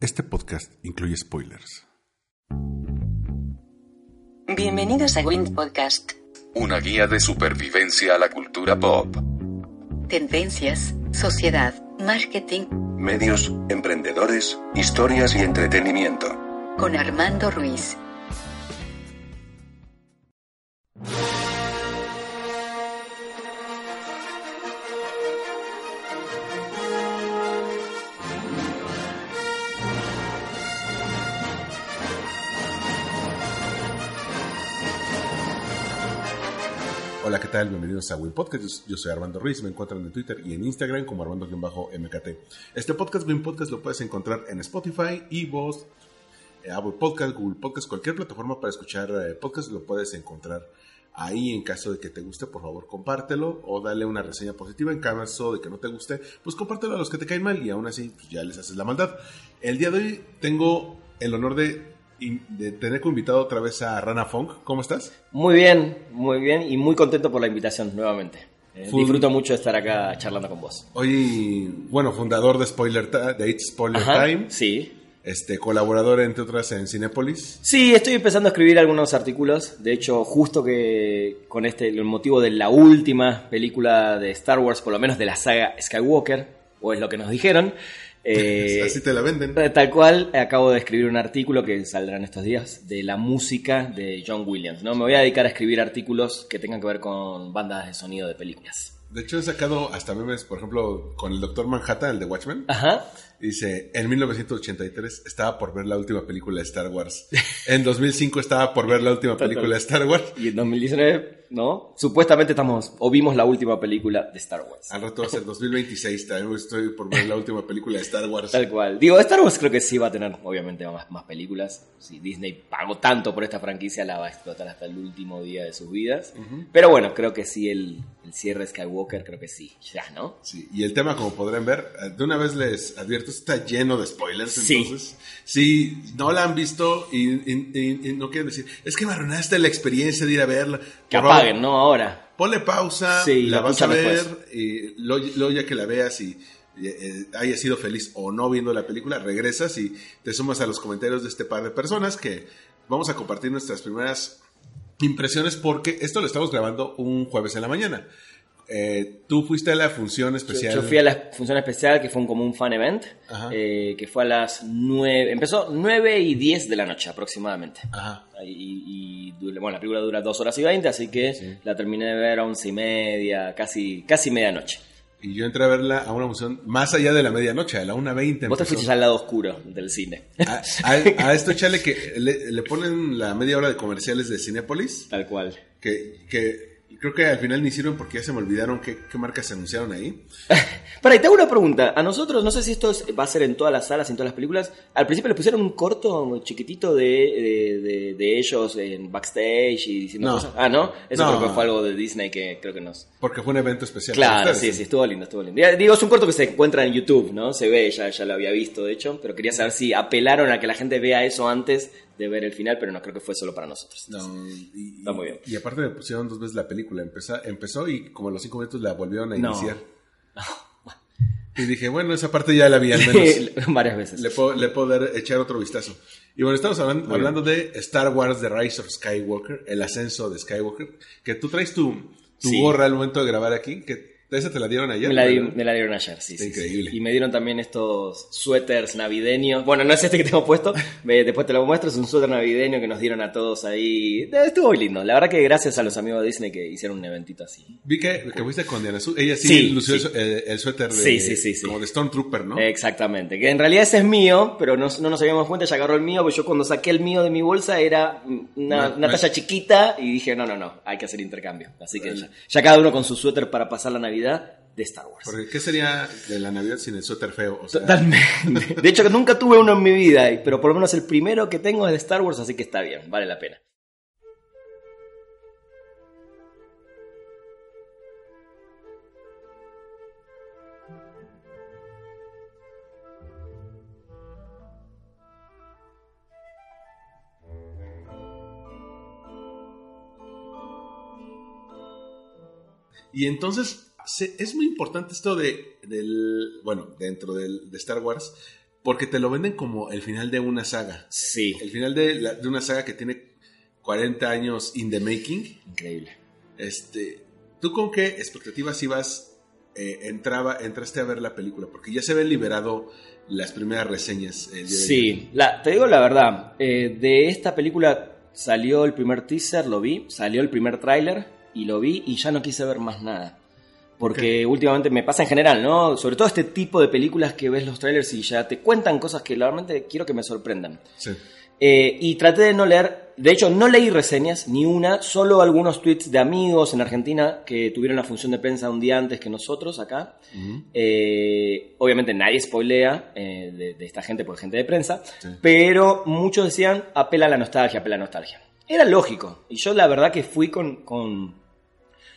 Este podcast incluye spoilers. Bienvenidos a Wind Podcast. Una guía de supervivencia a la cultura pop. Tendencias, sociedad, marketing, Medios, emprendedores, historias y entretenimiento. con Armando Ruiz. Hola, ¿qué tal? Bienvenidos a Win Podcast. Yo- soy Armando Ruiz. Me encuentran en Twitter y en Instagram como Armando-MKT. Este podcast, Win Podcast, lo puedes encontrar en Spotify, Evox, eh, Apple Podcast, Google Podcast, cualquier plataforma para escuchar eh, podcast lo puedes encontrar ahí. En caso de que te guste, por favor, compártelo o dale una reseña positiva. En caso de que no te guste, pues compártelo a los que te caen mal y aún así pues, ya les haces la maldad. El día de hoy tengo el honor de, de tener como invitado otra vez a Rana Funk. ¿Cómo estás? Muy bien, muy bien y muy contento por la invitación nuevamente. Eh, disfruto mucho de estar acá charlando con vos. Hoy, bueno, fundador de Spoiler de It's Spoiler Ajá, Time, Sí. este colaborador entre otras en Cinépolis. Sí, estoy empezando a escribir algunos artículos. De hecho, justo que con este, el motivo de la última película de Star Wars, por lo menos de la saga Skywalker, o es lo que nos dijeron. eh, Así te la venden. Tal cual, acabo de escribir un artículo que saldrá en estos días de la música de John Williams. ¿no? Me voy a dedicar a escribir artículos que tengan que ver con bandas de sonido de películas. De hecho, he sacado hasta memes, por ejemplo, con el Doctor Manhattan, el de Watchmen. Ajá. Dice, en 1983 estaba por ver la última película de Star Wars. En 2005 estaba por ver la última película de Star Wars. Y en 2019, ¿no? Supuestamente estamos, o vimos la última película de Star Wars. Al rato va a ser 2026, también estoy por ver la última película de Star Wars. Tal cual. Digo, Star Wars creo que sí va a tener, obviamente, más, más películas. Si Disney pagó tanto por esta franquicia, la va a explotar hasta el último día de sus vidas. Pero bueno, creo que sí, el, el cierre de Skywalker, creo que sí. Ya, ¿no? Sí, y el tema, como podrán ver, eh, de una vez les advierto, está lleno de spoilers. Sí. Entonces, si no la han visto y, y- y- y no quieren decir, es que me arruinaste la experiencia de ir a verla. Que apaguen, ¿no? Ahora. Ponle pausa, Sí, la vas a ver y luego, luego ya que la veas y eh, hayas sido feliz o no viendo la película, regresas y te sumas a los comentarios de este par de personas que vamos a compartir nuestras primeras impresiones porque esto lo estamos grabando un jueves en la mañana. Eh, tú fuiste a la función Yo, especial. yo fui a la función especial, que fue un, como un fan event, eh, que fue a las 9, empezó 9 y 10 de la noche aproximadamente. Ajá. Y, y bueno, la película dura 2 horas y 20, así que la terminé de ver a 11 y media, casi, casi medianoche. Y yo entré a verla a una función más allá de la medianoche, a la 1.20. Vos te fuiste al lado oscuro del cine. A, a- a esto chale que le, le ponen la media hora de comerciales de Cinépolis, Tal cual. que, que creo que al final ni sirven porque ya se me olvidaron qué, qué marcas se anunciaron ahí. Para, y te hago una pregunta. A nosotros, no sé si esto es- va a ser en todas las salas, en todas las películas. Al principio les pusieron un corto chiquitito de, de, de- de ellos en backstage y diciendo No. cosas. Ah, ¿no? Eso No. creo que fue algo de Disney que creo que nos, Porque fue un evento especial. Claro, ustedes. sí, sí, estuvo lindo, estuvo lindo. Digo, es un corto que se encuentra en YouTube, ¿no? Se ve, ya, ya lo había visto, de hecho, pero quería saber si apelaron a que la gente vea eso antes de ver el final, pero no creo que fue solo para nosotros. No, y, Está muy bien. Y aparte me pusieron dos veces la película. Empezó, empezó y como a los cinco minutos la volvieron a No. iniciar. Y dije, bueno, esa parte ya la vi al menos. Varias veces. le, puedo, le puedo dar, echar otro vistazo. Y bueno, estamos hablan- hablando, de Star Wars The Rise of Skywalker, el ascenso de Skywalker, que tú traes tu, tu Sí. gorra al momento de grabar aquí, que esa te la dieron ayer. Me la, di- ¿verdad? me la dieron ayer, sí, Está sí, sí. increíble. Y me dieron también estos suéteres navideños. Bueno, no es este que tengo puesto, después te lo muestro, es un suéter navideño que nos dieron a todos ahí. Eh, Estuvo muy lindo. La verdad que gracias a los amigos de Disney que hicieron un eventito así. Vi que, que fuiste con Diana Su. Ella sí, Sí, lució. El, el- el suéter de, Sí, sí, sí, sí. como de Stormtrooper, ¿no? Exactamente, que en realidad ese es mío, pero no, no nos habíamos cuenta, ella agarró el mío, porque yo cuando saqué el mío de mi bolsa era una, No, una no es- talla chiquita y dije, no, no, no, hay que hacer intercambio. Así que ya, ya cada uno con su suéter para pasar la Navidad, de Star Wars. Porque, ¿qué sería de la Navidad sin el suéter feo? O sea, Totalmente. De hecho, nunca tuve uno en mi vida, pero por lo menos el primero que tengo es de Star Wars, así que está bien, vale la pena. Y entonces se- es muy importante esto de, del, bueno, dentro del, de Star Wars, porque te lo venden como el final de una saga. Sí, El final de, la- de una saga que tiene 40 años in the making. increíble. Este, ¿Tú con qué expectativas ibas, eh, entraba, entraste a ver la película? Porque ya se habían liberado las primeras reseñas el día. Sí, la- te digo la verdad, eh, de esta película salió el primer teaser, lo vi, salió el primer tráiler y lo vi y ya no quise ver más nada. Porque últimamente me pasa en general, ¿no? Sobre todo este tipo de películas que ves los trailers y ya te cuentan cosas que realmente quiero que me sorprendan. Sí. Eh, y traté de no leer, de hecho no leí reseñas, ni una, solo algunos tweets de amigos en Argentina que tuvieron la función de prensa un día antes que nosotros acá. Eh, obviamente nadie spoilea eh, de, de esta gente es gente de prensa, Sí. pero muchos decían apela a la nostalgia, apela a la nostalgia. Era lógico, y yo la verdad que fui con... con-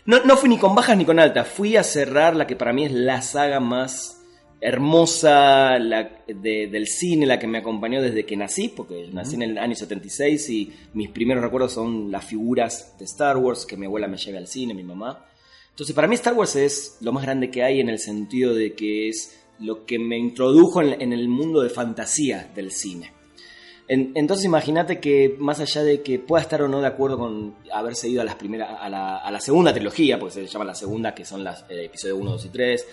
No, no fui ni con bajas ni con altas, fui a cerrar la que para mí es la saga más hermosa la, de- del cine, la que me acompañó desde que nací, porque nací en el año 76 y mis primeros recuerdos son las figuras de Star Wars, que mi abuela me lleva al cine, mi mamá. Entonces, para mí Star Wars es lo más grande que hay en el sentido de que es lo que me introdujo en, en el mundo de fantasía del cine. En- entonces, imagínate que más allá de que pueda estar o no de acuerdo con haberse ido a, las primeras, a, la, a la segunda trilogía, porque se llama la segunda, que son las eh, episodios 1, 2 y 3,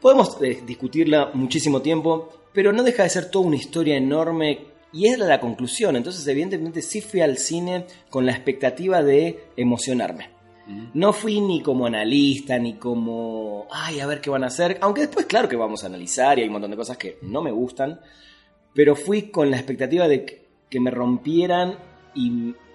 podemos eh, discutirla muchísimo tiempo, pero no deja de ser toda una historia enorme y es la conclusión. Entonces, evidentemente, sí fui al cine con la expectativa de emocionarme. No fui ni como analista, ni como, ay, a ver qué van a hacer. Aunque después, claro que vamos a analizar y hay un montón de cosas que no me gustan. Pero fui con la expectativa de que, me rompieran y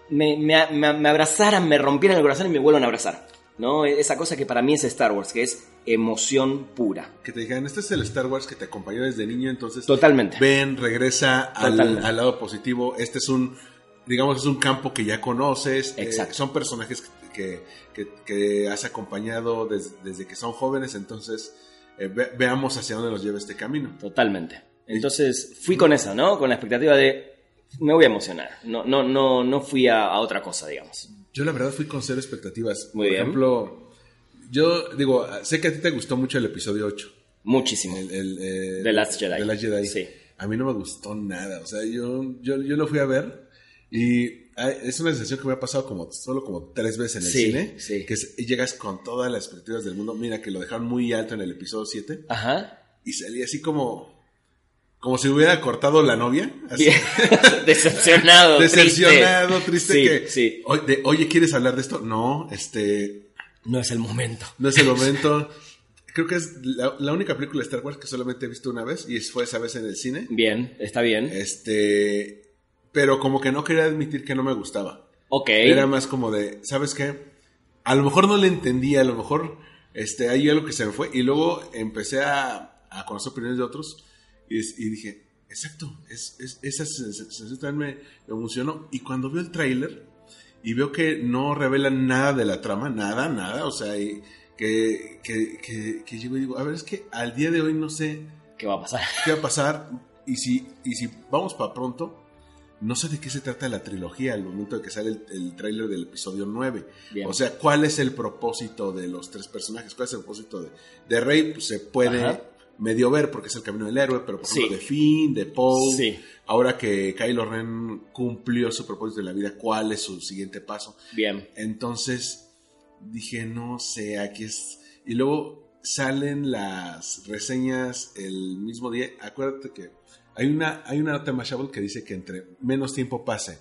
me, me- me- me abrazaran, me rompieran el corazón y me vuelvan a abrazar. ¿no? Esa cosa que para mí es Star Wars, que es emoción pura. Que te dijeran, este es el Star Wars que te acompañó desde niño, entonces Totalmente. ven, regresa al, al lado positivo. Este es un, digamos, es un campo que ya conoces. eh, Exacto. son personajes que, que, que has acompañado des- desde que son jóvenes, entonces eh, ve- veamos hacia dónde nos lleva este camino. Totalmente. Entonces fui con eso, ¿no? Con la expectativa de me voy a emocionar. No, no, no, no fui a, a otra cosa, digamos. Yo la verdad fui con cero expectativas. Muy Por bien. ejemplo, yo digo, sé que a ti te gustó mucho el episodio 8. Muchísimo. El, el, eh, The Last Jedi. The Last Jedi. Sí. A mí no me gustó nada. O sea, yo, yo, yo lo fui a ver y es una sensación que me ha pasado como solo como tres veces en el Sí, cine. sí. Que es- llegas con todas las expectativas del mundo. Mira que lo dejaron muy alto en el episodio 7 Ajá. y salí así como... Como si hubiera cortado la novia. Así. Decepcionado. Decepcionado, triste, Sí, que... sí. "Oye, de, Oye, ¿quieres hablar de esto? No, este... No es el momento. No es el momento. Creo que es la, la única película de Star Wars que solamente he visto una vez y fue esa vez en el cine. Bien, está bien. Este, pero como que no quería admitir que no me gustaba. Ok. Era más como de, ¿sabes qué? A lo mejor no le entendía, a lo mejor este, hay algo que se me fue. Y luego empecé a, a conocer opiniones de otros y, es- y dije, exacto, es, es- esa sensación también me, emocionó. Y cuando veo el tráiler y veo que no revelan nada de la trama, nada, nada, o sea, y que, que, que, que llego y digo, a ver, es que al día de hoy no sé ¿Qué va a pasar? qué va a pasar y si, y si vamos para pronto, no sé de qué se trata la trilogía al momento de que sale el, el tráiler del episodio 9. Bien. O sea, ¿cuál es el propósito de los tres personajes? ¿Cuál es el propósito de, de Rey? Pues se puede Ajá. Medio ver porque es el camino del héroe, pero por Sí. ejemplo de Finn, de Poe, Sí. ahora que Kylo Ren cumplió su propósito de la vida, ¿cuál es su siguiente paso? Bien. Entonces dije, no sé, aquí es. Y luego salen las reseñas el mismo día. Acuérdate que hay una, hay una nota en Mashable que dice que entre menos tiempo pase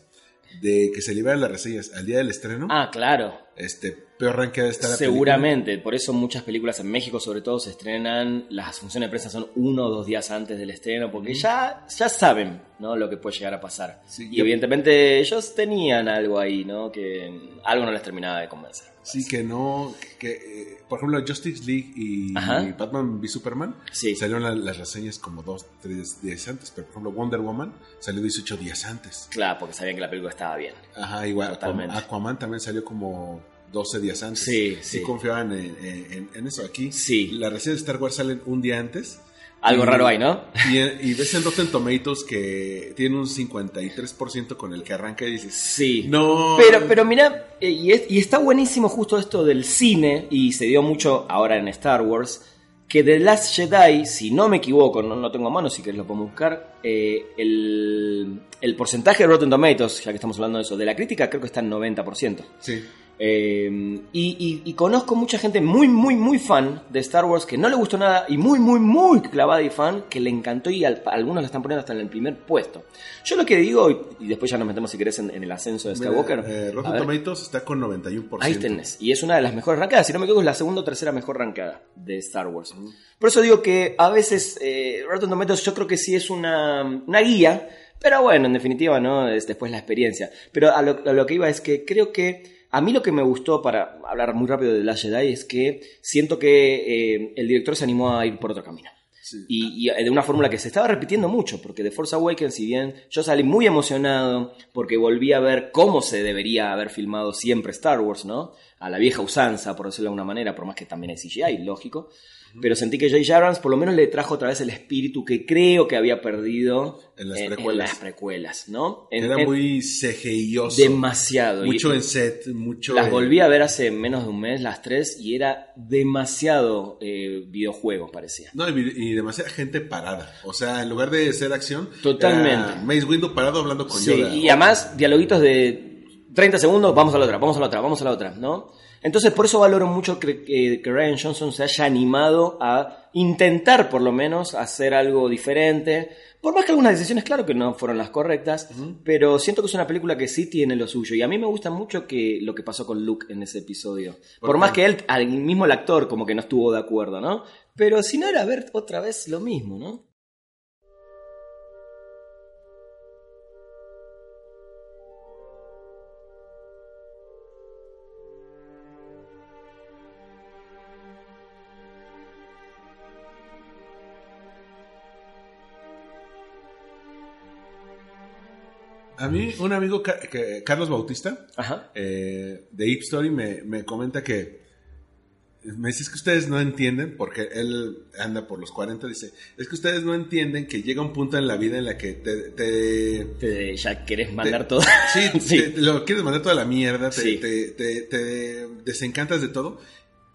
de que se liberan las reseñas al día del estreno, Ah, claro. Este, peor rankeada está la Seguramente, por eso muchas películas en México sobre todo se estrenan, las funciones de prensa son uno o dos días antes del estreno, porque ya, ya saben ¿no? lo que puede llegar a pasar. Sí, y yo- evidentemente ellos tenían algo ahí, ¿no? que algo no les terminaba de convencer. Sí, que no, que, eh, por ejemplo, Justice League y, y Batman v Superman Sí. salieron la- las reseñas como dos, tres días antes, pero por ejemplo Wonder Woman salió 18 días antes. Claro, porque sabían que la película estaba bien. Ajá, igual Totalmente. Aquaman también salió como 12 días antes. Sí, sí. confiaban en, en- en eso. Aquí Sí. las reseñas de Star Wars salen un día antes. Algo Y- raro ahí, ¿no? Y, y ves en Rotten Tomatoes que tiene un 53% con el que arranca y dices, Sí. no. Pero, pero mira, eh, y, es- y está buenísimo justo esto del cine, y se dio mucho ahora en Star Wars, que The Last Jedi, si no me equivoco, no, no tengo a mano, si querés lo podemos buscar, eh, el, el porcentaje de Rotten Tomatoes, ya que estamos hablando de eso, de la crítica creo que está en 90%. Sí. Eh, y, y- y conozco mucha gente muy, muy, muy fan de Star Wars que no le gustó nada y muy, muy, muy clavada y fan que le encantó y al- algunos la están poniendo hasta en el primer puesto. Yo lo que digo, y, y después ya nos metemos si querés en, en el ascenso de Skywalker. eh, Rotten. Tomatoes está con 91%. Ahí tenés. Y es una de las mejores rancadas. Si no me equivoco, es la segunda o tercera mejor rancada de Star Wars. Por eso digo que a veces eh, Rotten Tomatoes yo creo que sí es una, una guía. Pero bueno, en definitiva, ¿no? Es después la experiencia. Pero a lo, a lo que iba es que creo que a mí lo que me gustó, para hablar muy rápido de The Last Jedi, es que siento que eh, el director se animó a ir por otro camino. Sí. Y, y de una fórmula que se estaba repitiendo mucho, porque de Force Awakens, si bien yo salí muy emocionado, porque volví a ver cómo se debería haber filmado siempre Star Wars, ¿no? A la vieja usanza, por decirlo de alguna manera, por más que también hay CGI, lógico. Pero sentí que J.J. Abrams por lo menos le trajo otra vez el espíritu que creo que había perdido En las precuelas. las precuelas, ¿no? En- Era muy CGIoso. demasiado. Y- Mucho en set, mucho. las en- volví a ver hace menos de un mes, las tres, y era demasiado eh, videojuego, parecía. No, y, y demasiada gente parada. O sea, en lugar de ser acción. Totalmente. Mace Windu parado hablando con Sí, Yoda. y además dialoguitos de 30 segundos, vamos a la otra, vamos a la otra, vamos a la otra, ¿no? Entonces por eso valoro mucho que, que- que Ryan Johnson se haya animado a intentar por lo menos hacer algo diferente. Por más que algunas decisiones, claro que no fueron las correctas, pero siento que es una película que sí tiene lo suyo. Y a mí me gusta mucho que lo que pasó con Luke en ese episodio. ¿Por Por, más que él, al mismo el actor, como que no estuvo de acuerdo, ¿no? Pero si no era ver otra vez lo mismo, ¿no? A mí, un amigo, que- Carlos Bautista, Ajá. eh, de Ip Story, me, me comenta que. Me dice, es que ustedes no entienden, porque él anda por los 40, dice, es que ustedes no entienden que llega un punto en la vida en la que te... te- Te- ya querés mandar te- todo. Sí, Sí. te- lo quieres mandar toda la mierda, te, Sí. te- te- te desencantas de todo.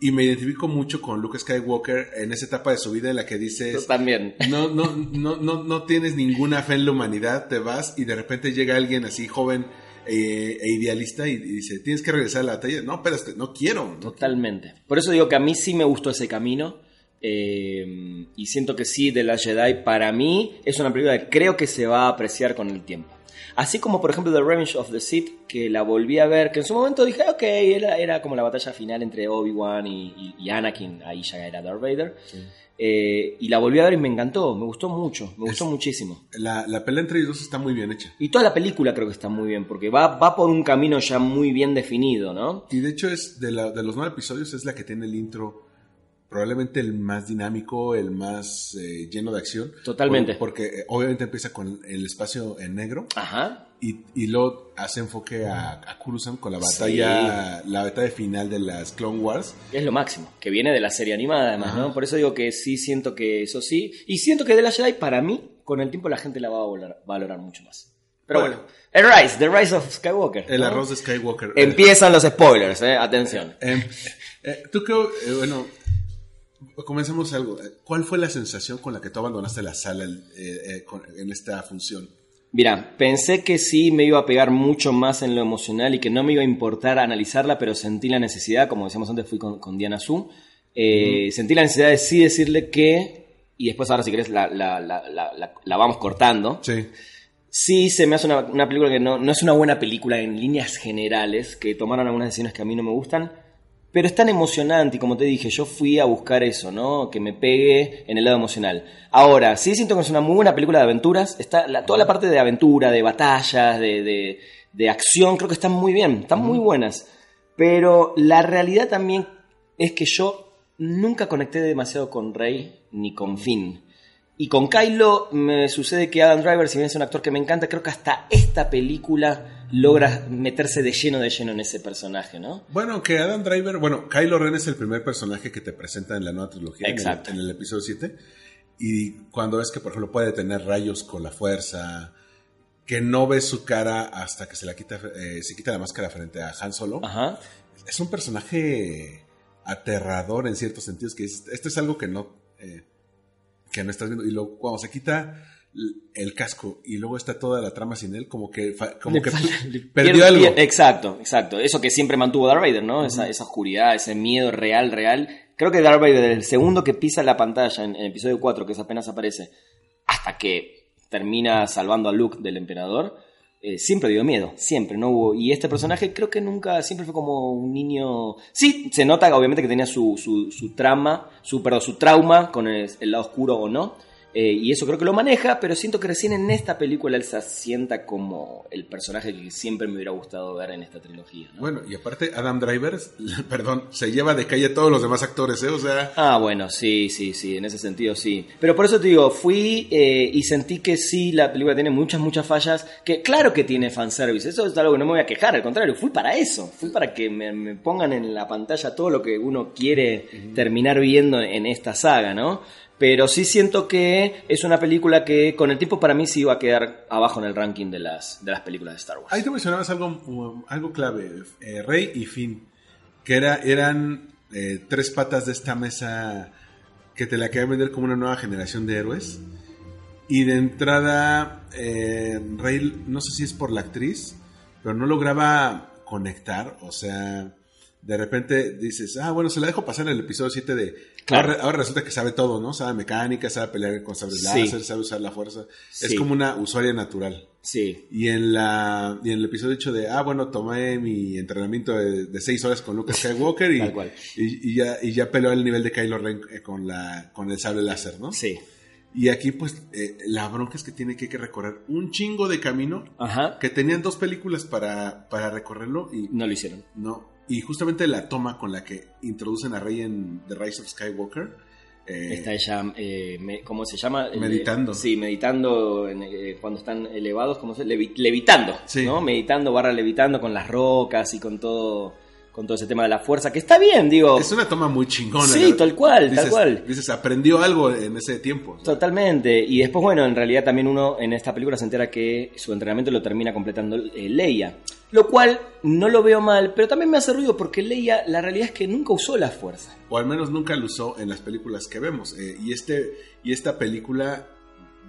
Y me identifico mucho con Luke Skywalker en esa etapa de su vida en la que Tú dices, también. no, no, no, no, no tienes ninguna fe en la humanidad, te vas y de repente llega alguien así joven eh, e idealista y, y dice, tienes que regresar a la batalla. No, pero no quiero. no Totalmente. Por eso digo que a mí sí me gustó ese camino. eh, y siento que sí, de la Jedi, para mí es una película que creo que se va a apreciar con el tiempo. Así como, por ejemplo, The Revenge of the Sith, que la volví a ver, que en su momento dije, ok, era, era como la batalla final entre Obi-Wan y, y- y Anakin, ahí ya era Darth Vader. Eh, y la volví a ver y me encantó, me gustó mucho, me gustó Es- muchísimo. La, la pelea entre ellos dos está muy bien hecha. Y toda la película creo que está muy bien, porque va, va por un camino ya muy bien definido, ¿no? Y de hecho es de, la- de los nueve episodios es la que tiene el intro probablemente el más dinámico, el más eh, lleno de acción. Totalmente. Por- porque eh, obviamente empieza con el espacio en negro Ajá. y, y luego hace enfoque a, a Coruscant con la batalla, la batalla final de las Clone Wars. Es lo máximo, que viene de la serie animada además, Ajá. ¿no? Por eso digo que sí siento que eso sí. Y siento que de la Jedi, para mí, con el tiempo la gente la va a valorar, valorar mucho más. Pero Bueno. bueno, el Rise, The Rise of Skywalker. El ¿no? arroz de Skywalker. Empiezan los spoilers, ¿eh? Atención. Eh, eh, Tú creo, bueno, comencemos algo. ¿Cuál fue la sensación con la que tú abandonaste la sala eh, eh, con- en esta función? Mira, pensé que sí me iba a pegar mucho más en lo emocional y que no me iba a importar analizarla, pero sentí la necesidad, como decíamos antes, fui con, con Diana Su, eh, sentí la necesidad de sí decirle que, y después ahora si querés la, la- la- vamos cortando, Sí. Sí, se me hace una, una película que no, no es una buena película en líneas generales, que tomaron algunas decisiones que a mí no me gustan, pero es tan emocionante y como te dije, yo fui a buscar eso, ¿no? Que me pegue en el lado emocional. Ahora, sí siento que es una muy buena película de aventuras, está la- toda la parte de aventura, de batallas, de, de, de acción, creo que están muy bien, están muy buenas, pero la realidad también es que yo nunca conecté demasiado con Rey ni con Finn. Y con Kylo me sucede que Adam Driver, si bien es un actor que me encanta, creo que hasta esta película logra meterse de lleno de lleno en ese personaje, ¿no? Bueno, que Adam Driver, bueno, Kylo Ren es el primer personaje que te presenta en la nueva trilogía, en el- Exacto. En, el, episodio 7. Y cuando ves que, por ejemplo, puede tener rayos con la fuerza, que no ves su cara hasta que se la quita, eh, se quita la máscara frente a Han Solo. Ajá. Es un personaje aterrador en ciertos sentidos, que es- esto es algo que no, eh, que no estás viendo. Y luego cuando se quita el casco y luego está toda la trama sin él, como que, como Le que falta- perdió pierde- algo. Exacto, exacto. Eso que siempre mantuvo Darth Vader, ¿no? esa, esa oscuridad, ese miedo real, real. Creo que Darth Vader, el segundo que pisa la pantalla en, en episodio 4, que es apenas aparece, hasta que termina salvando a Luke del emperador, eh, siempre dio miedo, siempre, no hubo. Y este personaje creo que nunca, siempre fue como un niño. Sí, se nota obviamente que tenía su, su, su trama, su, perdón, su trauma con el, el lado oscuro o no. Eh, y eso creo que lo maneja, pero siento que recién en esta película él se asienta como el personaje que siempre me hubiera gustado ver en esta trilogía. ¿no? Bueno, y aparte Adam Driver, perdón, se lleva de calle a todos los demás actores, ¿eh? O sea, Ah, bueno, sí, sí, sí, en ese sentido sí. Pero por eso te digo, fui eh, y sentí que sí, la película tiene muchas, muchas fallas, que claro que tiene fanservice, eso es algo que no me voy a quejar, al contrario, fui para eso, fui para que me, me pongan en la pantalla todo lo que uno quiere terminar viendo en esta saga, ¿no? Pero sí siento que es una película que con el tiempo para mí sí iba a quedar abajo en el ranking de las, de las películas de Star Wars. ahí te mencionabas algo, um, algo clave, eh, Rey y Finn, que era, eran eh, tres patas de esta mesa que te la querían vender como una nueva generación de héroes. Y de entrada, eh, Rey, no sé si es por la actriz, pero no lograba conectar, o sea... De repente dices, ah, bueno, se la dejo pasar en el episodio 7 de... Claro. Ahora, ahora resulta que sabe todo, ¿no? Sabe mecánica, sabe pelear con sables Sí. láser, sabe usar la fuerza. Es Sí. como una usuaria natural. Sí, Y en la y en el episodio 8 de, ah, bueno, tomé mi entrenamiento de, de seis horas con Luke Skywalker y, y, y ya, y ya peleó al nivel de Kylo Ren eh, con, la, con el sable láser, ¿no? sí. Y aquí, pues, eh, la bronca es que tiene que, que recorrer un chingo de camino, Ajá. que tenían dos películas para, para recorrerlo y No lo hicieron. no. Y justamente la toma con la que introducen a Rey en The Rise of Skywalker. eh, Está ella, eh, me- ¿cómo se llama? El- Meditando. sí, meditando en, eh, cuando están elevados, ¿cómo se Levi- Levitando, Sí. ¿no? Meditando, barra levitando con las rocas y con todo, con todo ese tema de la fuerza, que está bien, digo. es una toma muy chingona. Sí, la- tal cual, tal dices- cual. Dices, aprendió algo en ese tiempo. Totalmente. Y después, bueno, en realidad también uno en esta película se entera que su entrenamiento lo termina completando eh, Leia. Lo cual no lo veo mal, pero también me hace ruido porque Leia, la realidad es que nunca usó la fuerza. o al menos nunca lo usó en las películas que vemos. Eh, y, este, y esta película,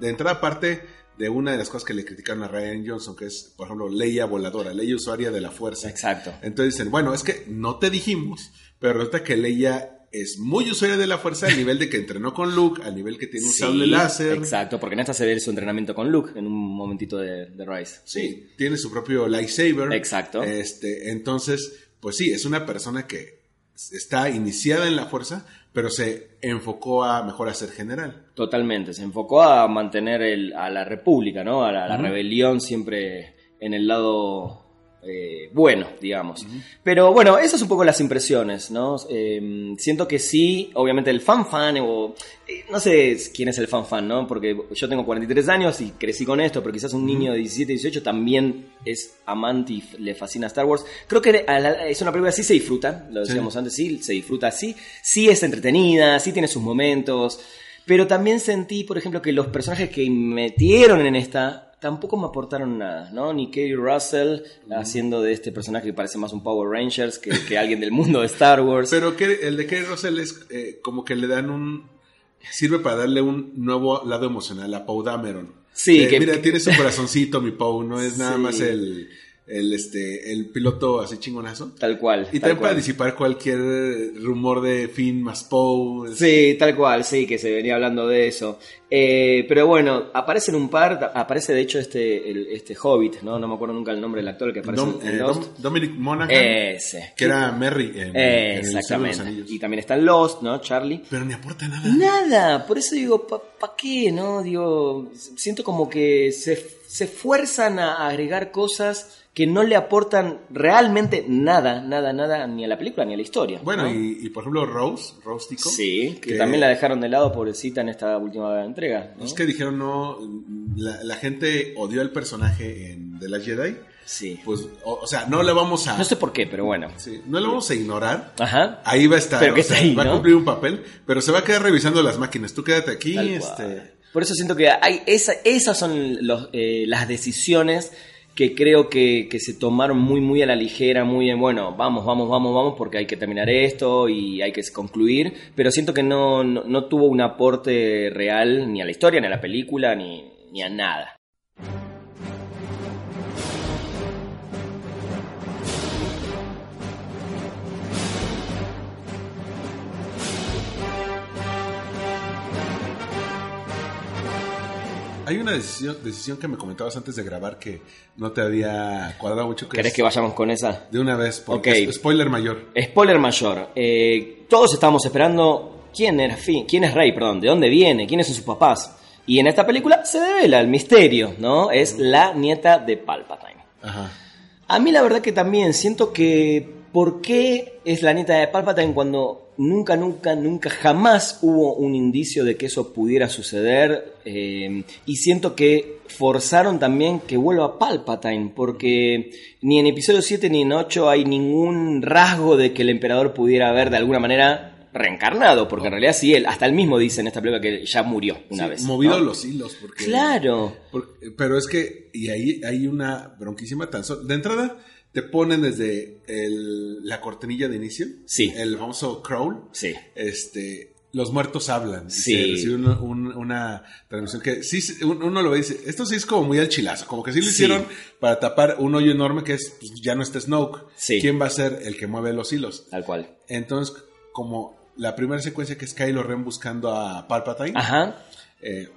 de entrada parte de una de las cosas que le criticaron a Ryan Johnson, que es, por ejemplo, Leia voladora, Leia usuaria de la fuerza. Exacto. Entonces dicen, bueno, es que no te dijimos, pero resulta que Leia es muy usuaria de la fuerza al nivel de que entrenó con Luke, al nivel que tiene un Sí, sable láser. Exacto, porque en esta se ve su entrenamiento con Luke en un momentito de, de Rise. Sí, tiene su propio lightsaber. Exacto. Este, entonces, pues sí, es una persona que está iniciada en la fuerza, pero se enfocó a mejor a ser general. Totalmente, se enfocó a mantener el- a la república, ¿no? A la, la rebelión siempre en el lado eh, bueno, digamos. Pero bueno, esas son un poco las impresiones, ¿no? Eh, siento que sí, obviamente el fan fan, o eh, no sé quién es el fan fan, ¿no? Porque yo tengo 43 años y crecí con esto, pero quizás un niño de 17, 18 también es amante y le fascina Star Wars. Creo que la- es una película sí se disfruta, lo decíamos Sí. antes, sí, se disfruta así, sí es entretenida, sí tiene sus momentos. Pero también sentí, por ejemplo, que los personajes que metieron en esta tampoco me aportaron nada, ¿no? Ni Kerry Russell haciendo de este personaje que parece más un Power Rangers que, que alguien del mundo de Star Wars. Pero que el de Kerry Russell es eh, como que le dan un... Sirve para darle un nuevo lado emocional a Poe Dameron. Sí, Eh, que- mira, tiene su corazoncito, mi Poe, no es nada más el, el, este, el piloto así chingonazo. Tal cual. Y tal también para disipar cualquier rumor de Finn más Poe. Sí, tal cual, sí, que se venía hablando de eso. Eh, pero bueno, aparecen un par, aparece de hecho este, el- este Hobbit, ¿no? No me acuerdo nunca el nombre del actor que aparece Dom- en eh, Lost. Dom- Dominic Monaghan, Ese. que era Merry en, exactamente. Y también está en Lost, ¿no? Charlie. Pero ni aporta nada. Nada, por eso digo, ¿para qué? ¿No? Digo, siento como que se, se fuerzan a agregar cosas que no le aportan realmente nada, nada, nada, ni a la película ni a la historia. Bueno, ¿no? y, y por ejemplo Rose, Rose Tico. Sí, que, que- también la dejaron de lado, pobrecita, en esta última entrega. ¿no? Es que dijeron no, la, la gente odió el personaje en The Last Jedi. Sí. Pues, o, o sea, no le vamos a... No sé por qué, pero bueno. sí, no le vamos a ignorar. Ajá. Ahí va a estar. Pero que sea, ahí, va ¿no? a cumplir un papel, pero se va a quedar revisando las máquinas. Tú quédate aquí, este... Por eso siento que hay esa, esas son los, eh, las decisiones que creo que, que se tomaron muy, muy a la ligera, muy en, bueno, vamos, vamos, vamos, vamos, porque hay que terminar esto y hay que concluir, pero siento que no, no, no tuvo un aporte real ni a la historia, ni a la película, ni, ni a nada. Hay una decisión, decisión que me comentabas antes de grabar que no te había cuadrado mucho. Que ¿Querés es que vayamos con esa? De una vez, porque Ok. es spoiler mayor. Spoiler mayor. Eh, todos estábamos esperando quién era Finn, quién es Rey, perdón, de dónde viene, quiénes son sus papás. Y en esta película se devela el misterio, ¿no? Es la nieta de Palpatine. Ajá. A mí la verdad que también siento que ¿por qué es la nieta de Palpatine cuando nunca, nunca, nunca, jamás hubo un indicio de que eso pudiera suceder? Eh, y siento que forzaron también que vuelva Palpatine, porque ni en episodio 7 ni en 8 hay ningún rasgo de que el emperador pudiera haber de alguna manera reencarnado, porque en realidad sí, él, hasta él mismo dice en esta película que ya murió una Sí, vez. Movido ¿no? los hilos. Porque, Claro. pero es que, y ahí hay una bronquísima tan De entrada, te ponen desde el- la cortinilla de inicio. Sí. El famoso crawl. Sí. Este. Los muertos hablan. Sí. se un- una transmisión que sí, uno lo ve y dice, esto sí es como muy al chilazo, como que sí lo Sí. hicieron para tapar un hoyo enorme que es, pues, ya no está Snoke. Sí. ¿Quién va a ser el que mueve los hilos? Tal cual. Entonces, como la primera secuencia que es Kylo Ren buscando a Palpatine, Ajá. eh,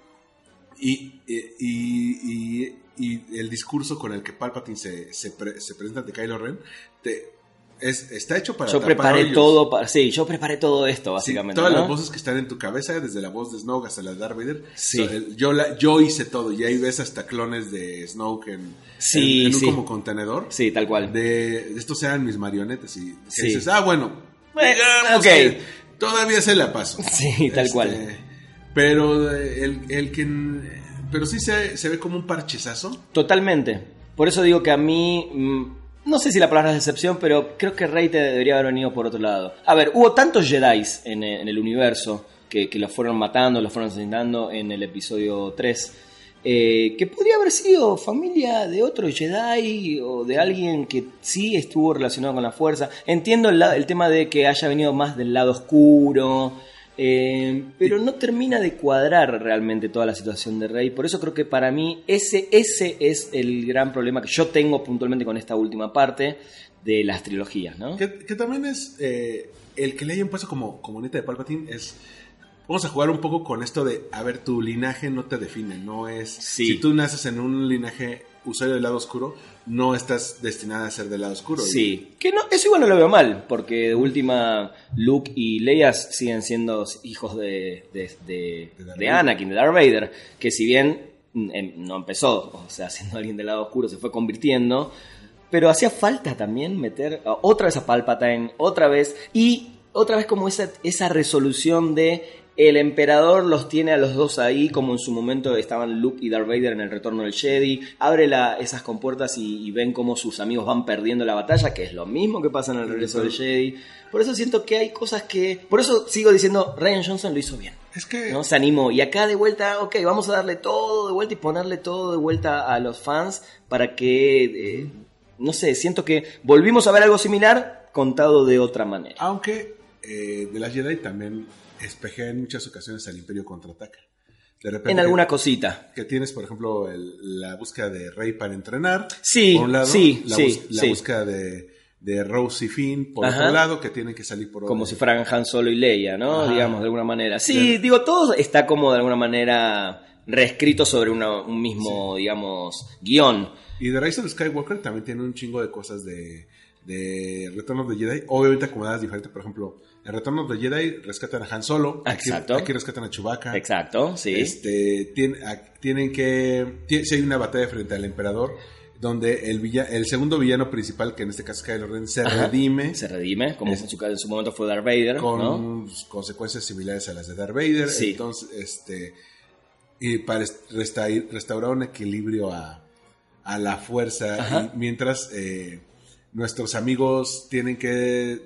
y, y, y- y el discurso con el que Palpatine se, se, pre- se presenta ante Kylo Ren te- es, está hecho para Yo preparé hoyos. todo para. Sí, yo preparé todo esto, Sí, básicamente. todas ¿no? las voces que están en tu cabeza, desde la voz de Snoke hasta la de Darth Vader, Sí. el- yo, la, yo hice todo y ahí ves hasta clones de Snoke en, Sí, en, en un sí. como contenedor. Sí, tal cual. De, estos eran mis marionetas y dices, ah, bueno, Eh, digamos ok. que todavía se la paso. Sí, tal Este, cual. Pero el, el que. Pero sí se, se ve como un parchezazo. Totalmente. Por eso digo que a mí. mm, no sé si la palabra es decepción, pero creo que Rey te debería haber venido por otro lado. A ver, hubo tantos Jedi en, eh, el universo que, los fueron matando, los fueron asesinando en el episodio 3. eh, que podría haber sido familia de otro Jedi o de alguien que sí estuvo relacionado con la fuerza. Entiendo el, el tema de que haya venido más del lado oscuro, eh, pero no termina de cuadrar realmente toda la situación de Rey. Por eso creo que para mí ese, ese es el gran problema que yo tengo puntualmente con esta última parte de las trilogías, ¿no? Que, que también es. eh, el que le hayan puesto como, como neta de Palpatine es. Vamos a jugar un poco con esto de. A ver, tu linaje no te define. No es. Sí. Si tú naces en un linaje usuario del lado oscuro, no estás destinada a ser del lado oscuro. Sí, que no, eso igual no lo veo mal, porque de última Luke y Leia siguen siendo hijos de, de, de-. Anakin, de Darth Vader, que si bien mm, em, no empezó, o sea, siendo alguien del lado oscuro, se fue convirtiendo, pero hacía falta también meter otra vez a Palpatine, otra vez, y otra vez como esa, esa resolución de el emperador los tiene a los dos ahí, como en su momento estaban Luke y Darth Vader en el retorno del Jedi. Abre la- esas compuertas y, y ven cómo sus amigos van perdiendo la batalla, que es lo mismo que pasa en el regreso del Jedi. Por eso siento que hay cosas que. Por eso sigo diciendo, Ryan Johnson lo hizo bien. Es que. ¿no? Se animó. Y acá de vuelta, ok, vamos a darle todo de vuelta y ponerle todo de vuelta a los fans para que. eh, no sé, siento que volvimos a ver algo similar contado de otra manera. Aunque eh, de las Jedi también espejea en muchas ocasiones al Imperio contraataca. De repente. En alguna cosita. que tienes, por ejemplo, el- la búsqueda de Rey para entrenar. Sí, por un lado, sí, la, sí, bus- la sí. búsqueda de de Rose y Finn por Ajá. otro lado, que tienen que salir por Como otro. si fueran Han Solo y Leia, ¿no? Ajá. Digamos, de alguna manera. Sí, digo, todo está como de alguna manera reescrito sobre una- un mismo, digamos, guion. Y The Rise of Skywalker también tiene un chingo de cosas de, de Return of the Jedi, obviamente acomodadas diferentes. Por ejemplo, en Return of the Jedi rescatan a Han Solo, aquí, Exacto. aquí rescatan a Chewbacca. Exacto, sí. Este, tienen que. Si hay una batalla frente al emperador, donde el, villa, el segundo villano principal, que en este caso es Kylo Ren, se Ajá. redime Se redime, como Es- en, su, en su momento fue Darth Vader, con ¿no? consecuencias similares a las de Darth Vader. Sí. Entonces, este. Y para est- resta- restaurar un equilibrio a, a la fuerza. Y mientras eh, nuestros amigos tienen que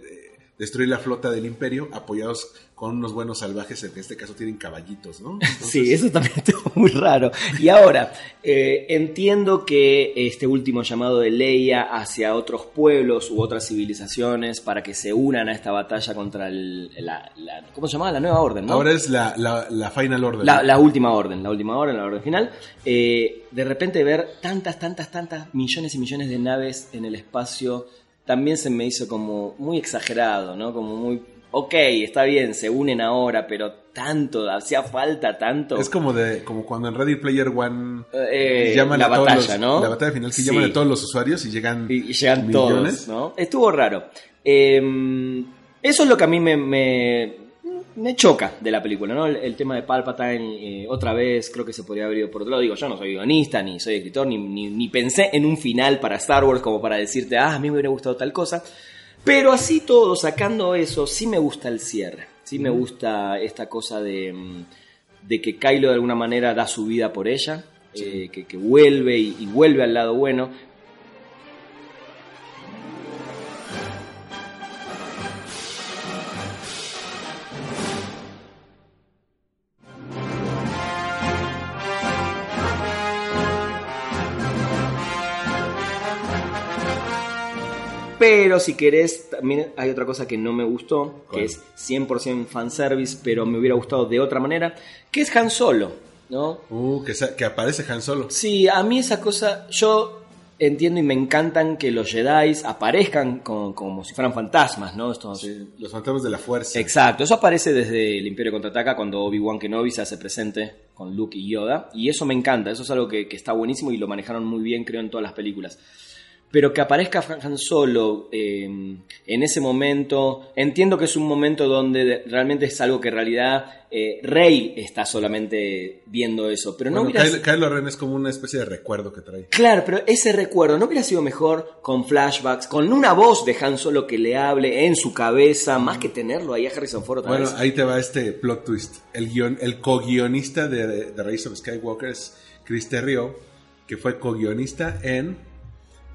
destruir la flota del imperio, apoyados con unos buenos salvajes, en este caso tienen caballitos, ¿no? Sí, eso también estuvo muy raro. Y ahora, eh, entiendo que este último llamado de Leia hacia otros pueblos u otras civilizaciones para que se unan a esta batalla contra el, la, la- ¿cómo se llamaba? La nueva orden, ¿no? Ahora es la, la, la Final Order. La, la última orden, la última orden, la orden final. Eh, de repente ver tantas, tantas, tantas millones y millones de naves en el espacio también se me hizo como muy exagerado, ¿no? Como muy, ok, está bien, se unen ahora, pero tanto, hacía falta tanto. Es como de como cuando en Ready Player One Eh, llaman la a todos batalla, los- ¿no? la batalla final que Sí. llaman a todos los usuarios y llegan Y, y llegan millones. todos, ¿no? Estuvo raro. Eh, eso es lo que a mí me, me, me choca de la película, ¿no? El, el tema de Palpatine, eh, otra vez, creo que se podría haber ido por otro lado. Digo, yo no soy guionista, ni soy escritor, ni, ni, ni pensé en un final para Star Wars como para decirte, ah, a mí me hubiera gustado tal cosa. Pero así todo, sacando eso, sí me gusta el cierre. Sí me gusta esta cosa de, mm, de que Kylo de alguna manera da su vida por ella, eh, que, que vuelve y, y vuelve al lado bueno. Pero si querés, también hay otra cosa que no me gustó, ¿Cuál? que es 100% fanservice, pero me hubiera gustado de otra manera, que es Han Solo, ¿no? Uh, que, aparece Han Solo. Sí, a mí esa cosa, yo entiendo y me encantan que los Jedi aparezcan como si fueran fantasmas, ¿no? Estos, Los fantasmas de la fuerza. Exacto, eso aparece desde el Imperio Contraataca cuando Obi-Wan Kenobi se hace presente con Luke y Yoda, y eso me encanta, eso es algo que, que está buenísimo y lo manejaron muy bien, creo, en todas las películas. Pero que aparezca Han Solo eh, en ese momento, entiendo que es un momento donde de- realmente es algo que en realidad eh, Rey está solamente viendo eso, pero no Bueno, hubiera... Kylo, Ren es como una especie de recuerdo que trae. Claro, pero ese recuerdo no hubiera sido mejor con flashbacks, con una voz de Han Solo que le hable en su cabeza, más que tenerlo ahí a Harrison Ford otra Bueno, vez. ahí te va este plot twist. El, guion, el co-guionista de, de, de Rise of Skywalker es Chris Terrio, que fue co-guionista en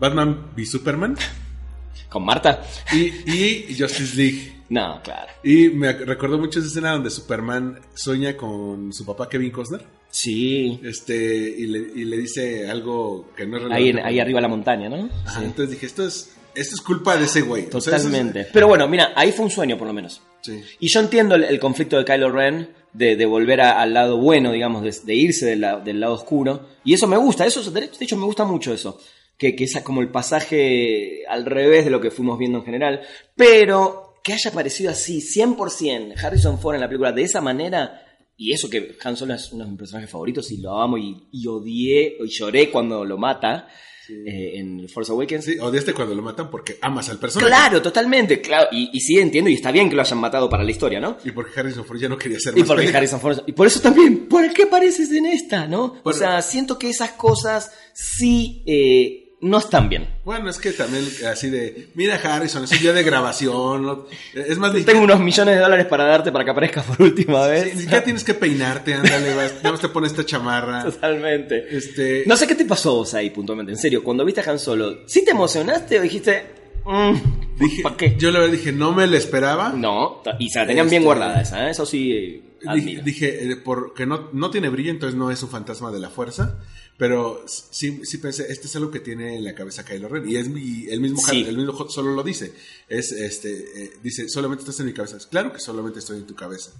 Batman v Superman ¿Con Marta? y, y Justice League. No, claro. Y me recordó mucho esa escena donde Superman sueña con su papá Kevin Costner. Sí. Este, y le, y le dice algo que no es Ahí, en- ahí arriba de la montaña, ¿no? Ajá, Sí. Entonces dije, esto es, esto es culpa de ese güey. O sea, eso es- Totalmente. Pero bueno, mira, ahí fue un sueño por lo menos. sí. Y yo entiendo el, el conflicto de Kylo Ren de, de volver a- al lado bueno, digamos, de, de irse la- del lado oscuro. Y eso me gusta, eso de hecho me gusta mucho eso. Que, que es como el pasaje al revés de lo que fuimos viendo en general. Pero que haya aparecido así, 100% Harrison Ford en la película de esa manera. Y eso que Han Solo es uno de mis personajes favoritos y lo amo y, y odié y lloré cuando lo mata eh, en Force Awakens. Sí, odiaste cuando lo matan porque amas al personaje. Claro, totalmente, claro. Y, y sí entiendo, y está bien que lo hayan matado para la historia, ¿no? Y porque Harrison Ford ya no quería ser Y más porque película. Harrison Ford. Y por eso también, ¿por qué apareces en esta, no? O sea, siento que esas cosas sí eh, no están bien. Bueno, es que también así de, mira Harrison, es un día de grabación. ¿no? Es más, Tengo unos millones de dólares para darte para que aparezcas por última vez. siquiera tienes que peinarte, ándale, vas, nada más te pones esta chamarra. Totalmente. Este, No sé qué te pasó vos ahí puntualmente, en serio. Cuando viste a Han Solo, ¿sí te emocionaste o dijiste, mm, dije, ¿para qué? Yo la verdad dije, no me lo esperaba. No, y se la tenían bien Este- guardada esa, ¿eh? eso sí. eh, dije, eh, porque no, no tiene brillo, entonces no es un fantasma de la fuerza. Pero sí, sí pensé, este es algo que tiene en la cabeza Kylo Ren. Y es mi, el mismo, Sí. el mismo solo lo dice. Es, este, eh, dice, solamente estás en mi cabeza. Claro que solamente estoy en tu cabeza.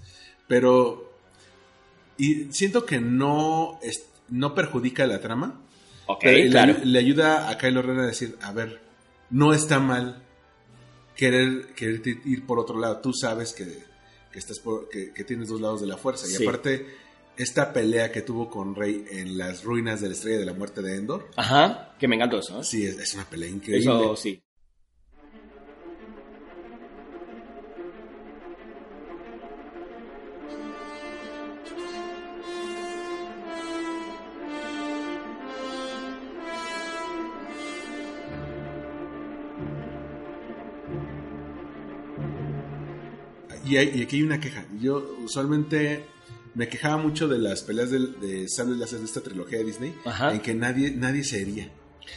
Pero, y siento que no, es- no perjudica la trama. Ok, pero le- claro. le, ayuda a Kylo Ren a decir, a ver, no está mal querer, querer ir por otro lado. Tú sabes que, que estás por- que, que tienes dos lados de la fuerza. Y Sí. aparte, esta pelea que tuvo con Rey en las ruinas de la estrella de la muerte de Endor, Ajá, que me encantó eso. ¿eh? sí, es, es una pelea increíble. Eso sí. Y, hay- y aquí hay una queja. Yo usualmente me quejaba mucho de las peleas de, de sable láser de esta trilogía de Disney, Ajá. en que nadie, nadie se hería.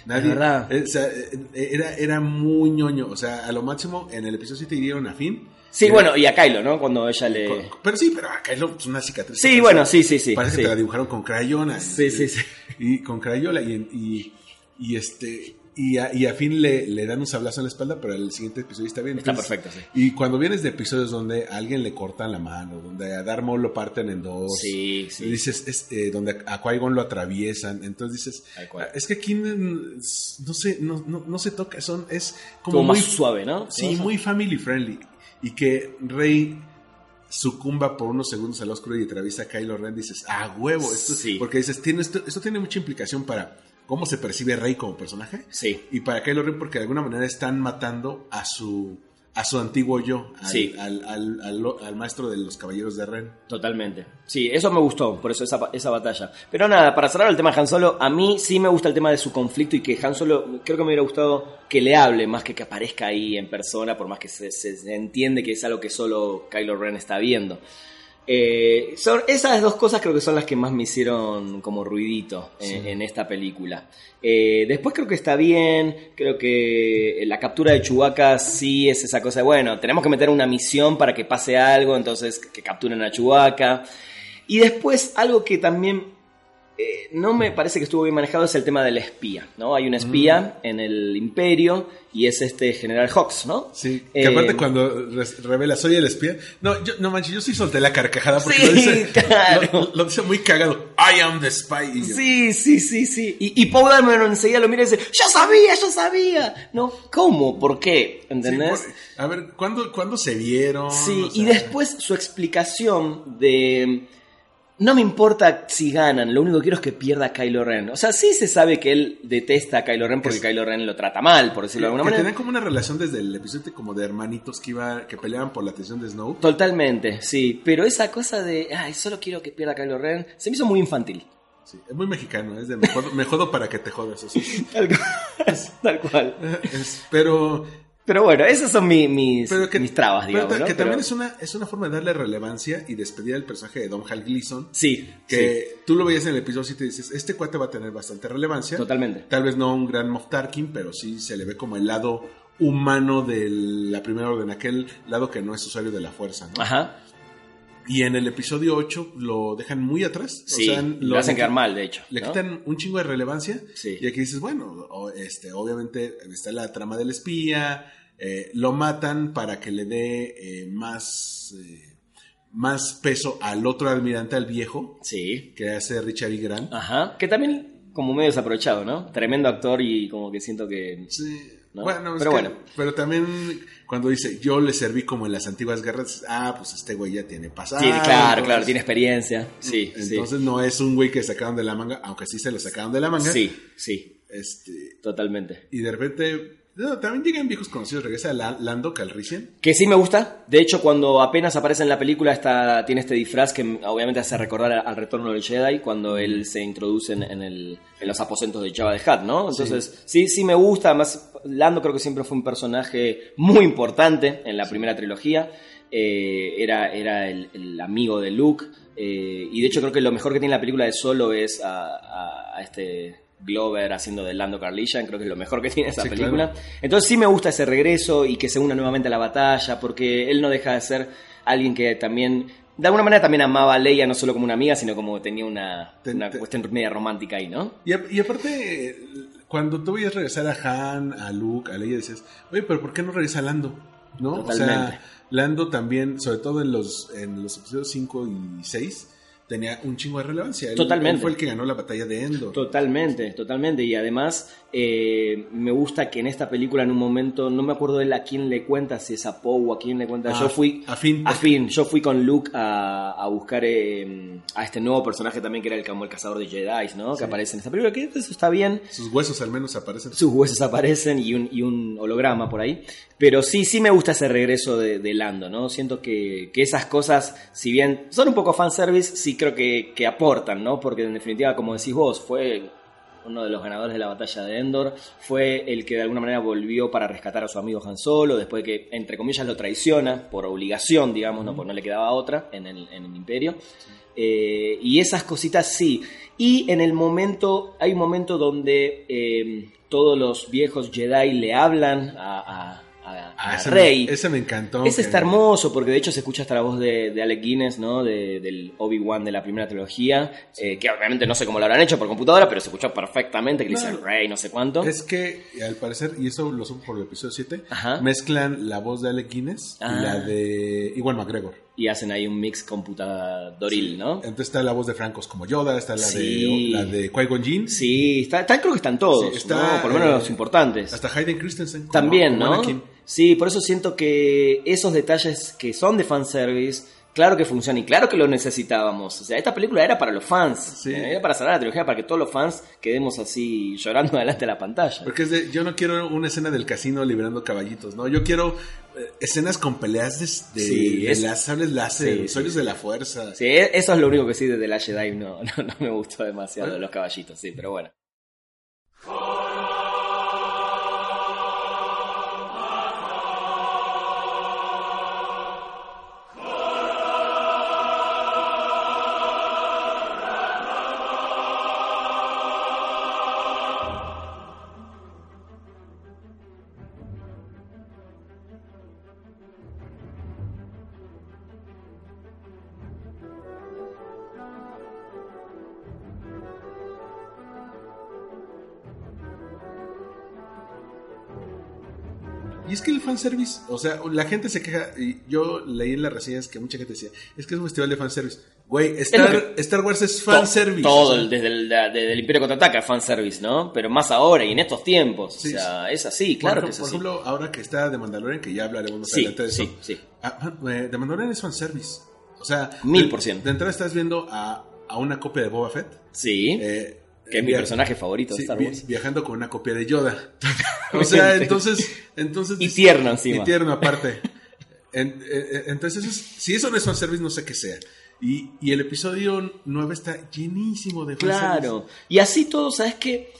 Nadie, eh, o sea, eh, era, era muy ñoño. O sea, a lo máximo en el episodio 7 hirieron a Finn. Sí, Era- bueno, y a Kylo, ¿no? Cuando ella le... con- pero sí, pero acá es lo- es una cicatriz. Sí, bueno, sí, sí, sí. Parece sí. que te la dibujaron con crayona. Sí, sí, sí. Y con crayola y, y, y este y a, y a Finn le, le dan un sablazo en la espalda, pero el siguiente episodio está bien. Está Entonces, perfecto, sí. Y cuando vienes de episodios donde a alguien le cortan la mano, donde a Darth Maul lo parten en dos, Sí, sí. dices, es, eh, donde a Qui-Gon lo atraviesan, entonces dices. "Ah, es que aquí no se, no, no, no se toca, son, es como, Como muy más suave, ¿no? Sí, muy family friendly. Y que Rey sucumba por unos segundos al oscuro y atraviesa a Kylo Ren, dices, ah, huevo, esto, Sí. porque dices, tiene esto, esto tiene mucha implicación para cómo se percibe Rey como personaje Sí. y para Kylo Ren porque de alguna manera están matando a su a su antiguo yo, al, Sí. al, al- al- maestro de los caballeros de Ren. Totalmente. Sí, eso me gustó, por eso esa, esa batalla. Pero nada, para cerrar el tema de Han Solo, a mí sí me gusta el tema de su conflicto y que Han Solo, creo que me hubiera gustado que le hable más que que aparezca ahí en persona, por más que se, se- se entiende que es algo que solo Kylo Ren está viendo. Eh, son, esas dos cosas creo que son las que más me hicieron como ruidito en, en esta película. Eh, después creo que está bien, creo que la captura de Chewbacca sí es esa cosa de, bueno, tenemos que meter una misión para que pase algo, entonces que capturen a Chewbacca. Y después algo que también eh, no me parece que estuvo bien manejado es el tema del espía, ¿no? Hay un espía en el imperio y es este general Hawks, ¿no? Sí, que Eh, aparte cuando re- revela soy el espía, no, yo, no manches, yo sí solté la carcajada porque Sí, lo, dice, claro. lo, lo dice muy cagado. I am the spy. Sí, sí, sí, sí. Y, y Paul Dameron enseguida lo mira y dice, ¡Yo sabía, yo sabía! ¿No? ¿Cómo? ¿Por qué? sí, ¿Entendés? por- a ver, ¿cuándo, ¿cuándo se vieron? Sí, O y después su explicación de... No me importa si ganan, lo único que quiero es que pierda Kylo Ren. O sea, sí se sabe que él detesta a Kylo Ren porque Es- Kylo Ren lo trata mal, por decirlo de Que alguna manera. tenían como una relación desde el episodio como de hermanitos que iba, que peleaban por la atención de Snow. Totalmente, sí. Pero esa cosa de, ay, solo quiero que pierda Kylo Ren, se me hizo muy infantil. Sí, es muy mexicano, es de me jodo, me jodo para que te jodas. Tal cual. Tal cual. Es- pero Pero bueno, esas son mi- mis, que, mis trabas, digamos. que Pero- también es una, es una forma de darle relevancia y despedir al personaje de Don Hal Gleason. Sí, Que sí, tú lo veías en el episodio 7 y dices, este cuate va a tener bastante relevancia. totalmente. Tal vez no un gran Moff Tarkin, pero sí se le ve como el lado humano de la primera orden, aquel lado que no es usuario de la fuerza, ¿no? Ajá. Y en el episodio 8 lo dejan muy atrás. o Sí, sea, lo hacen quedar mal, de hecho. Le ¿no? quitan un chingo de relevancia. Sí. Y aquí dices, bueno, este, obviamente está la trama del espía. Eh, lo matan para que le dé eh, más, eh, más peso al otro almirante, al viejo, Sí. que hace Richard E. Grant. Ajá. Que también como medio desaprovechado, ¿no? Tremendo actor y como que siento que... Sí. ¿no? Bueno, Pero que- bueno. pero también cuando dice yo le serví como en las antiguas guerras, ah, pues este güey ya tiene pasado. Sí, claro, entonces- claro, tiene experiencia. Sí, Entonces no es un güey que sacaron de la manga, aunque sí se lo sacaron de la manga. sí. Sí, sí, Este, totalmente. y de repente, no, también llegan viejos conocidos, regresa La- Lando Calrissian. Que sí me gusta. De hecho, cuando apenas aparece en la película, está, tiene este disfraz que obviamente hace recordar al retorno del Jedi cuando él se introduce en, en el- en los aposentos de Jabba the Hutt, ¿no? Entonces, sí. sí, me gusta. Además, Lando creo que siempre fue un personaje muy importante en la primera trilogía. Eh, era era el, el amigo de Luke. eh, y de hecho, creo que lo mejor que tiene la película de Solo es a, a- a este. Glover haciendo de Lando Carlishan, creo que es lo mejor que tiene esa Sí, película. claro. Entonces sí me gusta ese regreso y que se una nuevamente a la batalla, porque él no deja de ser alguien que también, de alguna manera también amaba a Leia, no solo como una amiga, sino como tenía una, una cuestión media romántica ahí, ¿no? Y, a- y aparte, cuando tú veías regresar a Han, a Luke, a Leia, decías, oye, pero ¿por qué no regresa Lando? ¿No? Totalmente. O sea, Lando también, sobre todo en los, en los episodios 5 y 6, tenía un chingo de relevancia. Él- Totalmente. él fue el que ganó la batalla de Endor. Totalmente, totalmente. Y además eh, me gusta que en esta película en un momento, no me acuerdo él a quién le cuenta, si es a Poe o a quién le cuenta. Ah, yo fui a Finn. a Finn. Yo fui con Luke a, a buscar eh, a este nuevo personaje también que era el, como el cazador de Jedi, ¿no? Que aparece en esta película, que eso está bien. Sus huesos al menos aparecen. Sus huesos aparecen y un, y un holograma por ahí. Pero sí, sí me gusta ese regreso de, de Lando, ¿no? Siento que, que esas cosas, si bien son un poco fanservice, sí creo que, que aportan, ¿no? Porque en definitiva, como decís vos, fue uno de los ganadores de la batalla de Endor, fue el que de alguna manera volvió para rescatar a su amigo Han Solo, después de que, entre comillas, lo traiciona por obligación, digamos, no, porque no le quedaba otra en el, en el imperio. Eh, y esas cositas sí. Y en el momento, hay un momento donde eh, todos los viejos Jedi le hablan a, a- a- Ah, a ese, Rey. Me, ese me encantó. Ese está hermoso porque de hecho se escucha hasta la voz de, de Alec Guinness, ¿no? De- del Obi-Wan de la primera trilogía, eh, que obviamente no sé cómo lo habrán hecho por computadora, pero se escuchó perfectamente que le Claro. Rey, no sé cuánto. Es que al parecer, y eso lo supo por el episodio 7, Ajá. mezclan la voz de Alec Guinness Ah. y la de Iwan McGregor. Y hacen ahí un mix computadoril, ¿no? Entonces está la voz de Francos como Yoda, está la Sí. de la de Qui-Gon Jinn, Sí, está, está- creo que están todos, Sí, está, ¿no? Por lo menos eh, los importantes. hasta Hayden Christensen. como- También, como ¿no? Anakin. Sí, por eso siento que esos detalles que son de fanservice, claro que funcionan y claro que lo necesitábamos. O sea, esta película era para los fans, Sí. eh, era para cerrar la trilogía, para que todos los fans quedemos así llorando delante de la pantalla. Porque es de, yo no quiero una escena del casino liberando caballitos, ¿no? Yo quiero eh, escenas con peleas de, de, Sí, de es- las sables láser, usuarios sí, de la fuerza. Sí, e- eso es lo único que sí de The Last Jedi no, no, no me gustó demasiado, ¿Eh? de los caballitos, sí, pero bueno. Fanservice, o sea, la gente se queja, y yo leí en las reseñas que mucha gente decía, es que es un festival de fanservice. Güey, Star, que- Star Wars es fanservice. Todo, o sea, el- desde el, de- desde el Imperio Contraataca, fanservice, ¿no? Pero más ahora y en estos tiempos. Sí, o sea, es así, claro por, que es por así. ejemplo, ahora que está de Mandalorian, que ya hablaremos más Sí, adelante de eso. sí, sí. Ah, eh, de Mandalorian es fanservice. O sea, Mil por ciento. De entrada estás viendo a, a una copia de Boba Fett. Sí, eh, que es mi personaje favorito de sí, Star Wars. viajando con una copia de Yoda. o sea, entonces, entonces Y tierno encima. Y tierno aparte. En- eh, eh, entonces, eso es- si eso no es fanservice, no sé qué sea. Y, y el episodio 9 está llenísimo de fanservice. Claro. Y así todo, ¿sabes qué?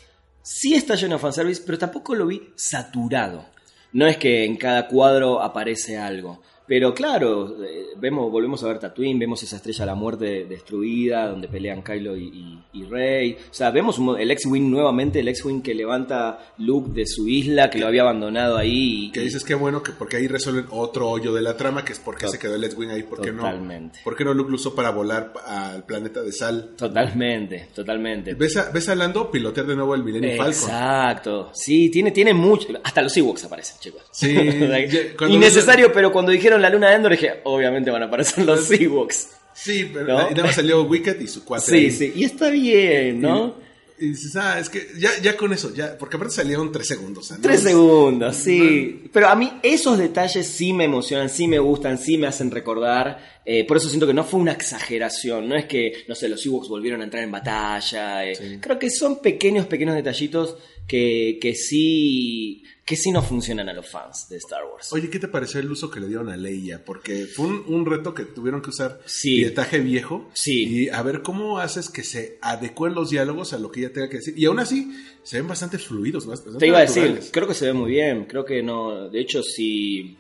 Sí está lleno de fanservice, pero tampoco lo vi saturado. No es que en cada cuadro aparece algo. Pero claro, eh, vemos, volvemos a ver Tatooine, vemos esa estrella de la muerte destruida, donde pelean Kylo y, y- y Rey. O sea, vemos el X-Wing nuevamente, el X-Wing que levanta Luke de su isla, que lo había abandonado ahí. y- Que dices que bueno, que porque ahí resuelven otro hoyo de la trama, que es porque Tot- se quedó el X-Wing ahí, porque no, Totalmente. ¿por qué no Luke lo usó para volar al planeta de sal? Totalmente, totalmente. ¿Ves a, ves a Lando pilotear de nuevo el Millennium Falcon? Exacto. Sí, tiene, tiene mucho. Hasta los Ewoks aparecen, chicos. Sí, Innecesario, pero cuando dijeron la luna de Endor dije, obviamente van a aparecer los Ewoks. Sí, pero ¿No? y nada más salió Wicked y su cuate. Sí, ahí. sí. Y está bien, ¿no? Y dices, ah, es que ya, ya con eso, ya, porque aparte salieron tres segundos. ¿no? Tres segundos, sí. Pero a mí esos detalles sí me emocionan, sí me gustan, sí me hacen recordar. Eh, por eso siento que no fue una exageración. No es que, no sé, los Ewoks volvieron a entrar en batalla. eh. Creo que son pequeños, pequeños detallitos que, que sí que sí no funcionan a los fans de Star Wars. Oye, ¿qué te pareció el uso que le dieron a Leia? Porque fue un, un reto que tuvieron que usar Sí. pietaje viejo. Sí. Y a ver cómo haces que se adecúen los diálogos a lo que ella tenga que decir. Y aún así, se ven bastante fluidos, Te iba a decir, creo que se ve muy bien, creo que no, de hecho si,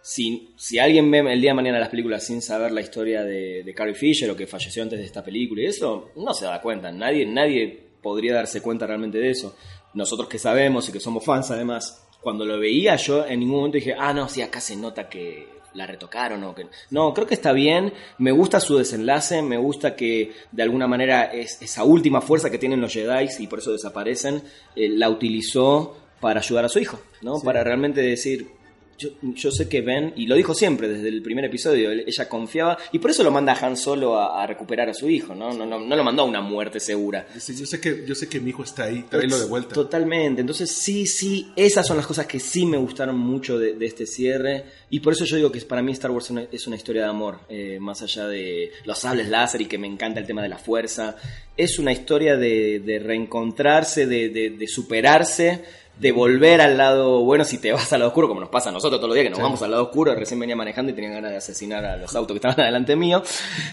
si, si alguien ve el día de mañana las películas sin saber la historia de, de Carrie Fisher o que falleció antes de esta película y eso, no se da cuenta, nadie, nadie podría darse cuenta realmente de eso. Nosotros que sabemos y que somos fans además, cuando lo veía yo en ningún momento dije, ah no, sí, acá se nota que la retocaron o que... No, creo que está bien, me gusta su desenlace, me gusta que de alguna manera es, esa última fuerza que tienen los Jedi y por eso desaparecen, eh, la utilizó para ayudar a su hijo, ¿no? Para realmente decir, yo, yo sé que Ben, y lo dijo siempre desde el primer episodio, ella confiaba, y por eso lo manda a Han Solo a, a recuperar a su hijo, ¿no? No, no, no lo mandó a una muerte segura. Dice, yo sé que, yo sé que mi hijo está ahí, tráelo de vuelta. Totalmente. Entonces, sí, sí, esas son las cosas que sí me gustaron mucho de, de este cierre. Y por eso yo digo que para mí Star Wars es una, historia de amor, eh, más allá de los sables láser y que me encanta el tema de la fuerza. Es una historia de, de reencontrarse, de, de- de superarse, de volver al lado bueno si te vas al lado oscuro, como nos pasa a nosotros todos los días, que nos vamos al lado oscuro. Recién venía manejando y tenía ganas de asesinar a los autos que estaban adelante mío,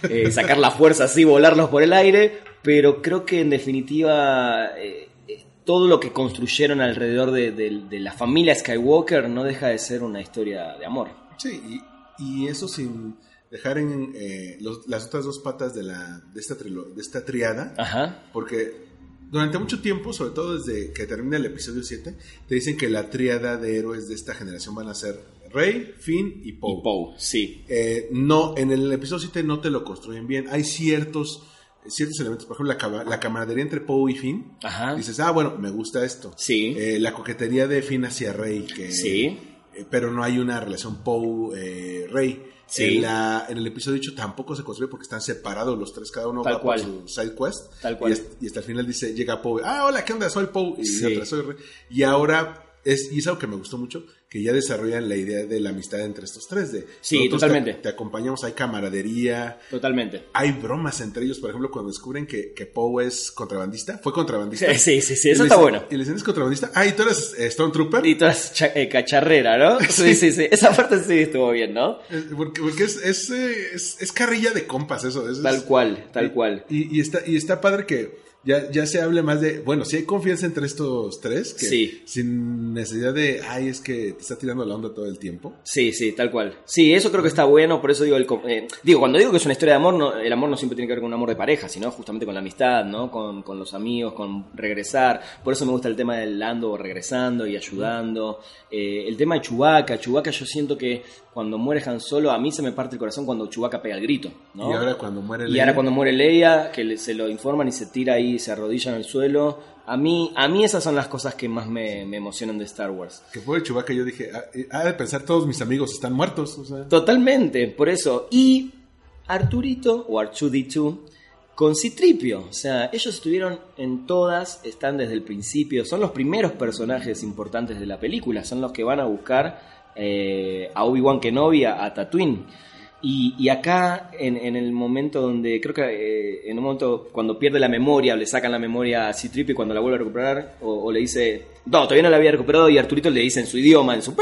eh, sacar la fuerza así, volarlos por el aire. Pero creo que en definitiva. eh, eh, todo lo que construyeron alrededor de, de- de la familia Skywalker no deja de ser una historia de amor. Sí, y, y eso sin dejar en eh, los- las otras dos patas de, la, de, esta trilo- de esta triada, Ajá. porque durante mucho tiempo, sobre todo desde que termina el episodio 7, te dicen que la triada de héroes de esta generación van a ser Rey, Finn y Poe. Y Poe, sí. Eh, no, en el episodio 7 no te lo construyen bien. Hay ciertos, ciertos elementos, por ejemplo, la, la camaradería entre Poe y Finn. Ajá. Dices, ah, bueno, me gusta esto. Sí. Eh, la coquetería de Finn hacia Rey, que, Sí. Eh, pero no hay una relación Poe-Rey. Sí. En, la, en el episodio 8 tampoco se construye porque están separados los tres, cada uno Tal va cual. por su side quest. Tal cual. Y, hasta, y hasta el final dice, llega Poe, ah, hola, ¿qué onda? Soy Poe. Y Sí. otra, soy Rey. Y ahora, es, y es algo que me gustó mucho, que ya desarrollan la idea de la amistad entre estos tres. De, Sí, totalmente. Te, te acompañamos, hay camaradería, Totalmente. hay bromas entre ellos. Por ejemplo, cuando descubren que, que Poe es contrabandista, fue contrabandista. Sí, sí, sí, Y eso está dicen- bueno. Y le dicen, ¿es contrabandista? Ah, ¿y tú eres eh, Stormtrooper? Y toda esa cha- eh, cacharrera, ¿no? Sí, sí, sí. Esa parte sí estuvo bien, ¿no? Eh, Porque, porque es, es, es- es carrilla de compas eso. es- Tal cual, tal cual. Y, y está, y está padre que ya, ya se hable más de, bueno, si hay confianza entre estos tres, que Sí. sin necesidad de, ay, es que te está tirando la onda todo el tiempo. Sí, sí, tal cual. Sí, eso creo que está bueno, por eso digo, el, eh, digo, cuando digo que es una historia de amor, no, el amor no siempre tiene que ver con un amor de pareja, sino justamente con la amistad, ¿no? Con, con los amigos, con regresar. Por eso me gusta el tema del Lando regresando y ayudando. Eh, el tema de Chewbacca, Chewbacca yo siento que cuando muere Han Solo, a mí se me parte el corazón cuando Chewbacca pega el grito, ¿no? Y ahora cuando muere Y Leia- ahora cuando muere Leia, que se lo informan y se tira ahí, se arrodilla en el suelo. A mí, a mí esas son las cosas que más me, me emocionan de Star Wars. Que fue Chewbacca, yo dije, ah, eh, ha de pensar todos mis amigos están muertos. O sea, Totalmente, por eso. Y Arturito, o R2D2, con Citripio. O sea, ellos estuvieron en todas, están desde el principio, son los primeros personajes importantes de la película, son los que van a buscar eh, a Obi-Wan Kenobi, a, a Tatooine. Y, y acá, en, en el momento donde, creo que eh, en un momento cuando pierde la memoria, o le sacan la memoria a Citripio y cuando la vuelve a recuperar, o, o le dice, no, todavía no la había recuperado, y Arturito le dice en su idioma, en su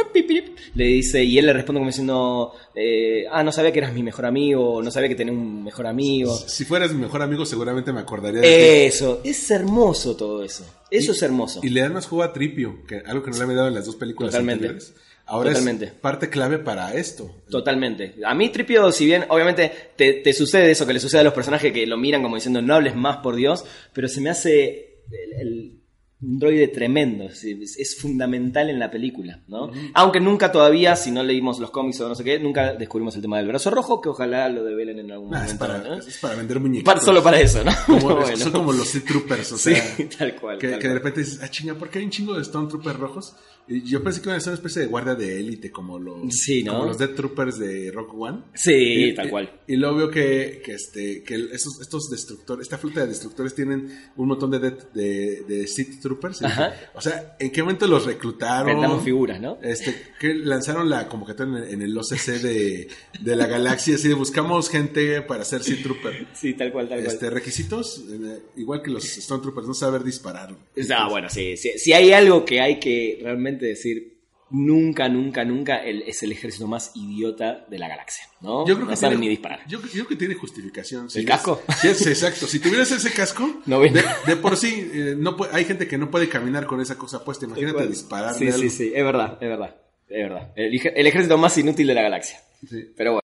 le dice, y él le responde como diciendo, eh, ah, no sabía que eras mi mejor amigo, no sabía que tenía un mejor amigo. si fueras mi mejor amigo, seguramente me acordaría de ti. Eso, es hermoso todo eso. Eso es hermoso. Y le dan más juego a Tripio, que algo que no le había dado en las dos películas Totalmente. anteriores. Ahora Totalmente. es parte clave para esto. Totalmente. A mí Tripio, si bien obviamente te, te sucede eso que le sucede a los personajes que lo miran como diciendo no hables más por Dios, pero se me hace el, el- un droide tremendo, es, es- es fundamental en la película, ¿no? Aunque nunca todavía, si no leímos los cómics o no sé qué, nunca descubrimos el tema del brazo rojo, que ojalá lo develen en algún es, momento. para, ¿no? es para vender muñequitos. Para- solo para eso, ¿no? Como- Pero bueno. Son como los Sea Troopers, o Sí, sea. tal cual. Que, tal que de cual. repente dices, ah, chinga, ¿por qué hay un chingo de Stormtroopers rojos? Y yo pensé que iban a ser una especie de guardia de élite, como los, Sí, ¿no? como los Death Troopers de Rock One. Sí, Y- tal y- cual. Y luego veo que, que, este, que esos, estos destructores, esta flota de destructores tienen un montón de, de, de Sith Troopers. Ajá. dije, o sea, ¿en qué momento los reclutaron? Vendamos figuras, ¿no? Este, que lanzaron la convocatoria en, el OCC de, de la galaxia, así de buscamos gente para ser Sith Trooper. Sí, tal cual, tal cual. Este, requisitos, eh, igual que los Stormtroopers, no saber disparar. Ah, bueno, sí, sí. Si hay algo que hay que realmente decir, nunca, nunca, nunca el- es el ejército más idiota de la galaxia, ¿no? Yo creo que no saben tiene, ni disparar. Yo, yo creo que tiene justificación. ¿El es- casco? sí, es exacto. Si tuvieras ese casco, No de, de por sí, eh, no hay gente que no puede caminar con esa cosa puesta. Imagínate disparar. Sí, sí, sí, es verdad, es verdad, es verdad. El, el ejército más inútil de la galaxia. Sí. Pero bueno.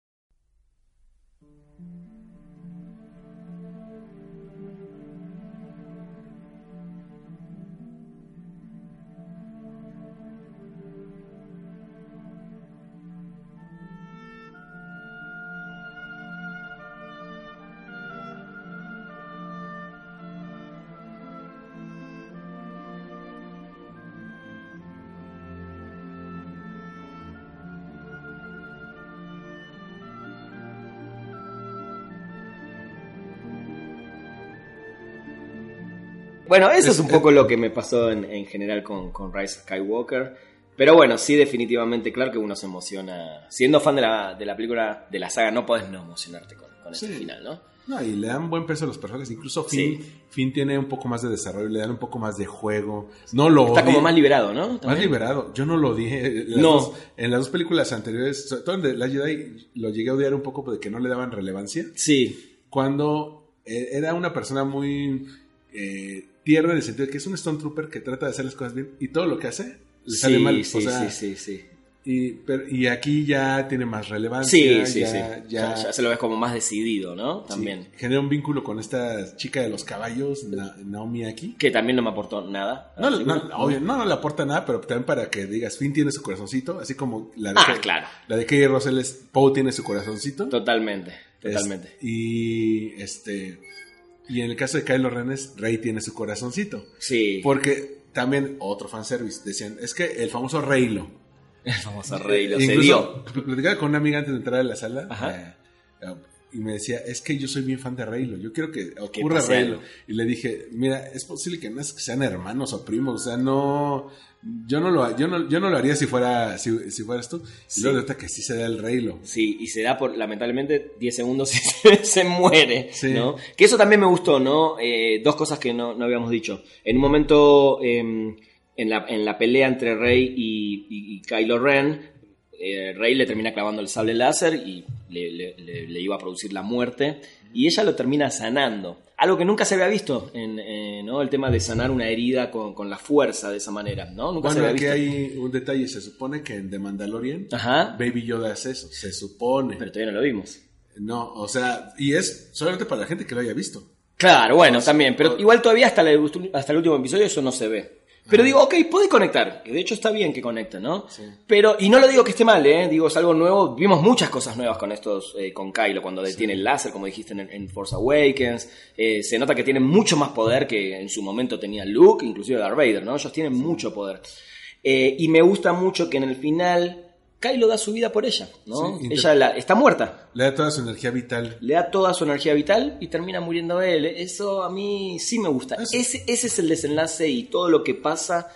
Bueno, eso es, Es- un poco lo que me pasó en, en general con, con Rise of Skywalker. Pero bueno, sí, definitivamente, claro que uno se emociona. Siendo fan de la, de la película, de la saga, no podés no emocionarte con, con este final, ¿no? No, y le dan buen peso a los personajes. Incluso Finn, Sí. Finn tiene un poco más de desarrollo, le dan un poco más de juego. No lo Está como más liberado, ¿no? Más liberado. Yo no lo dije. Las No. dos- en las dos películas anteriores, sobre todo en The Last Jedi, lo llegué a odiar un poco de que no le daban relevancia. Sí, Cuando eh, era una persona muy eh, tierna en el sentido de que es un Stormtrooper que trata de hacer las cosas bien y todo lo que hace le sale sí, mal. sí, o sea, sí, sí, sí. Y, pero- y aquí ya tiene más relevancia. Sí, sí, ya, sí. ya- Ya, ya se lo ves como más decidido, ¿no? sí, También. genera un vínculo con esta chica de los caballos, Na- Naomi aquí. Que también no me aportó nada. No, no, obvio, no, no le aporta nada, pero también para que digas, Finn tiene su corazoncito, así como la de, Ah, claro. la de Kay Russell es Poe tiene su corazoncito. Totalmente, Es- totalmente. y este y en el caso de Kylo Ren es Rey tiene su corazoncito. Sí. Porque también otro fanservice decían, es que el famoso Reylo. El famoso rey lo Eh, se dio. platicaba con una amiga antes de entrar a la sala Ajá. eh, eh, y me decía, es que yo soy bien fan de Reylo, yo quiero que ocurra Reylo. Y le dije, mira, es posible que no es que sean hermanos o primos, o sea, no, yo no lo, yo no, yo no lo haría si fuera, si, si fueras tú. Sí. Y luego resulta que sí se da el Reylo. Sí, y se da por, lamentablemente, 10 segundos y se, se muere, Sí. ¿no? Que eso también me gustó, ¿no? Eh, dos cosas que no, no habíamos dicho. En un momento, eh, en, la, en la pelea entre Rey y, y- y Kylo Ren, eh, Rey le termina clavando el sable láser y le, le- le- le iba a producir la muerte, y ella lo termina sanando. Algo que nunca se había visto, en, eh, ¿no? El tema de sanar una herida con, con la fuerza de esa manera, ¿no? Nunca se Bueno, había aquí visto. hay un detalle, se supone que en The Mandalorian, Ajá, Baby Yoda hace eso, se supone. pero todavía no lo vimos. No, o sea, y es solamente para la gente que lo haya visto. Claro, bueno, también, pero o- igual todavía hasta, la- hasta el último episodio eso no se ve. Pero digo, ok, puede conectar, que de hecho está bien que conecte, ¿no? Sí. Pero, y no lo digo que esté mal, ¿eh? Digo, es algo nuevo, vimos muchas cosas nuevas con estos, eh, con Kylo, cuando detiene el láser, como dijiste en, en Force Awakens, eh, se nota que tiene mucho más poder que en su momento tenía Luke, inclusive Darth Vader, ¿no? Ellos tienen mucho poder. Eh, y me gusta mucho que en el final Kylo da su vida por ella, ¿no? Sí, ella la- está muerta, Le da toda su energía vital. le da toda su energía vital y termina muriendo él. Eso a mí sí me gusta. Eso. Ese, ese es el desenlace y todo lo que pasa.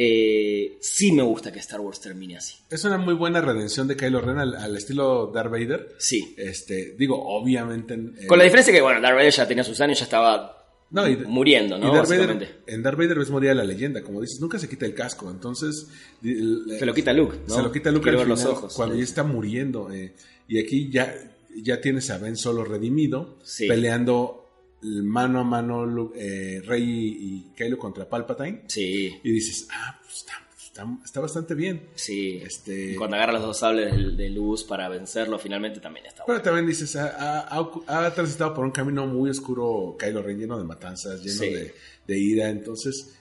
eh, sí me gusta que Star Wars termine así. Es una muy buena redención de Kylo Ren al, al estilo Darth Vader. Sí. Este, digo, obviamente. eh, Con la diferencia que, bueno, Darth Vader ya tenía sus años, ya estaba No, y- muriendo, ¿no? y Darth Básicamente. Vader, en Darth Vader ves morir a la leyenda, como dices, nunca se quita el casco, entonces el- Se lo quita Luke, ¿no? se lo quita Luke al los final, ojos. cuando ya está muriendo eh, y aquí ya ya tienes a Ben Solo redimido Sí. peleando mano a mano eh, Rey y, y Kylo contra Palpatine Sí, y dices ah pues está, está, está bastante bien sí. Este- cuando agarra los dos sables de, de luz para vencerlo, finalmente también está bueno. pero también dices ha, ha- ha- ha transitado por un camino muy oscuro Kylo Ren lleno de matanzas lleno Sí. de, de ira entonces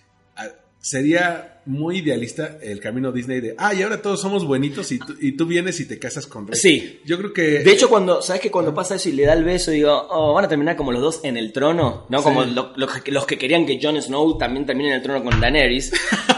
sería muy idealista el camino Disney de ah y ahora todos somos buenitos y tú, y tú vienes y te casas con Rey Sí. yo creo que De hecho, cuando, ¿sabes que cuando pasa eso y le da el beso, digo, oh, van a terminar como los dos en el trono, ¿no? Como Sí. lo- lo que- los que querían que Jon Snow también termine en el trono con Daenerys,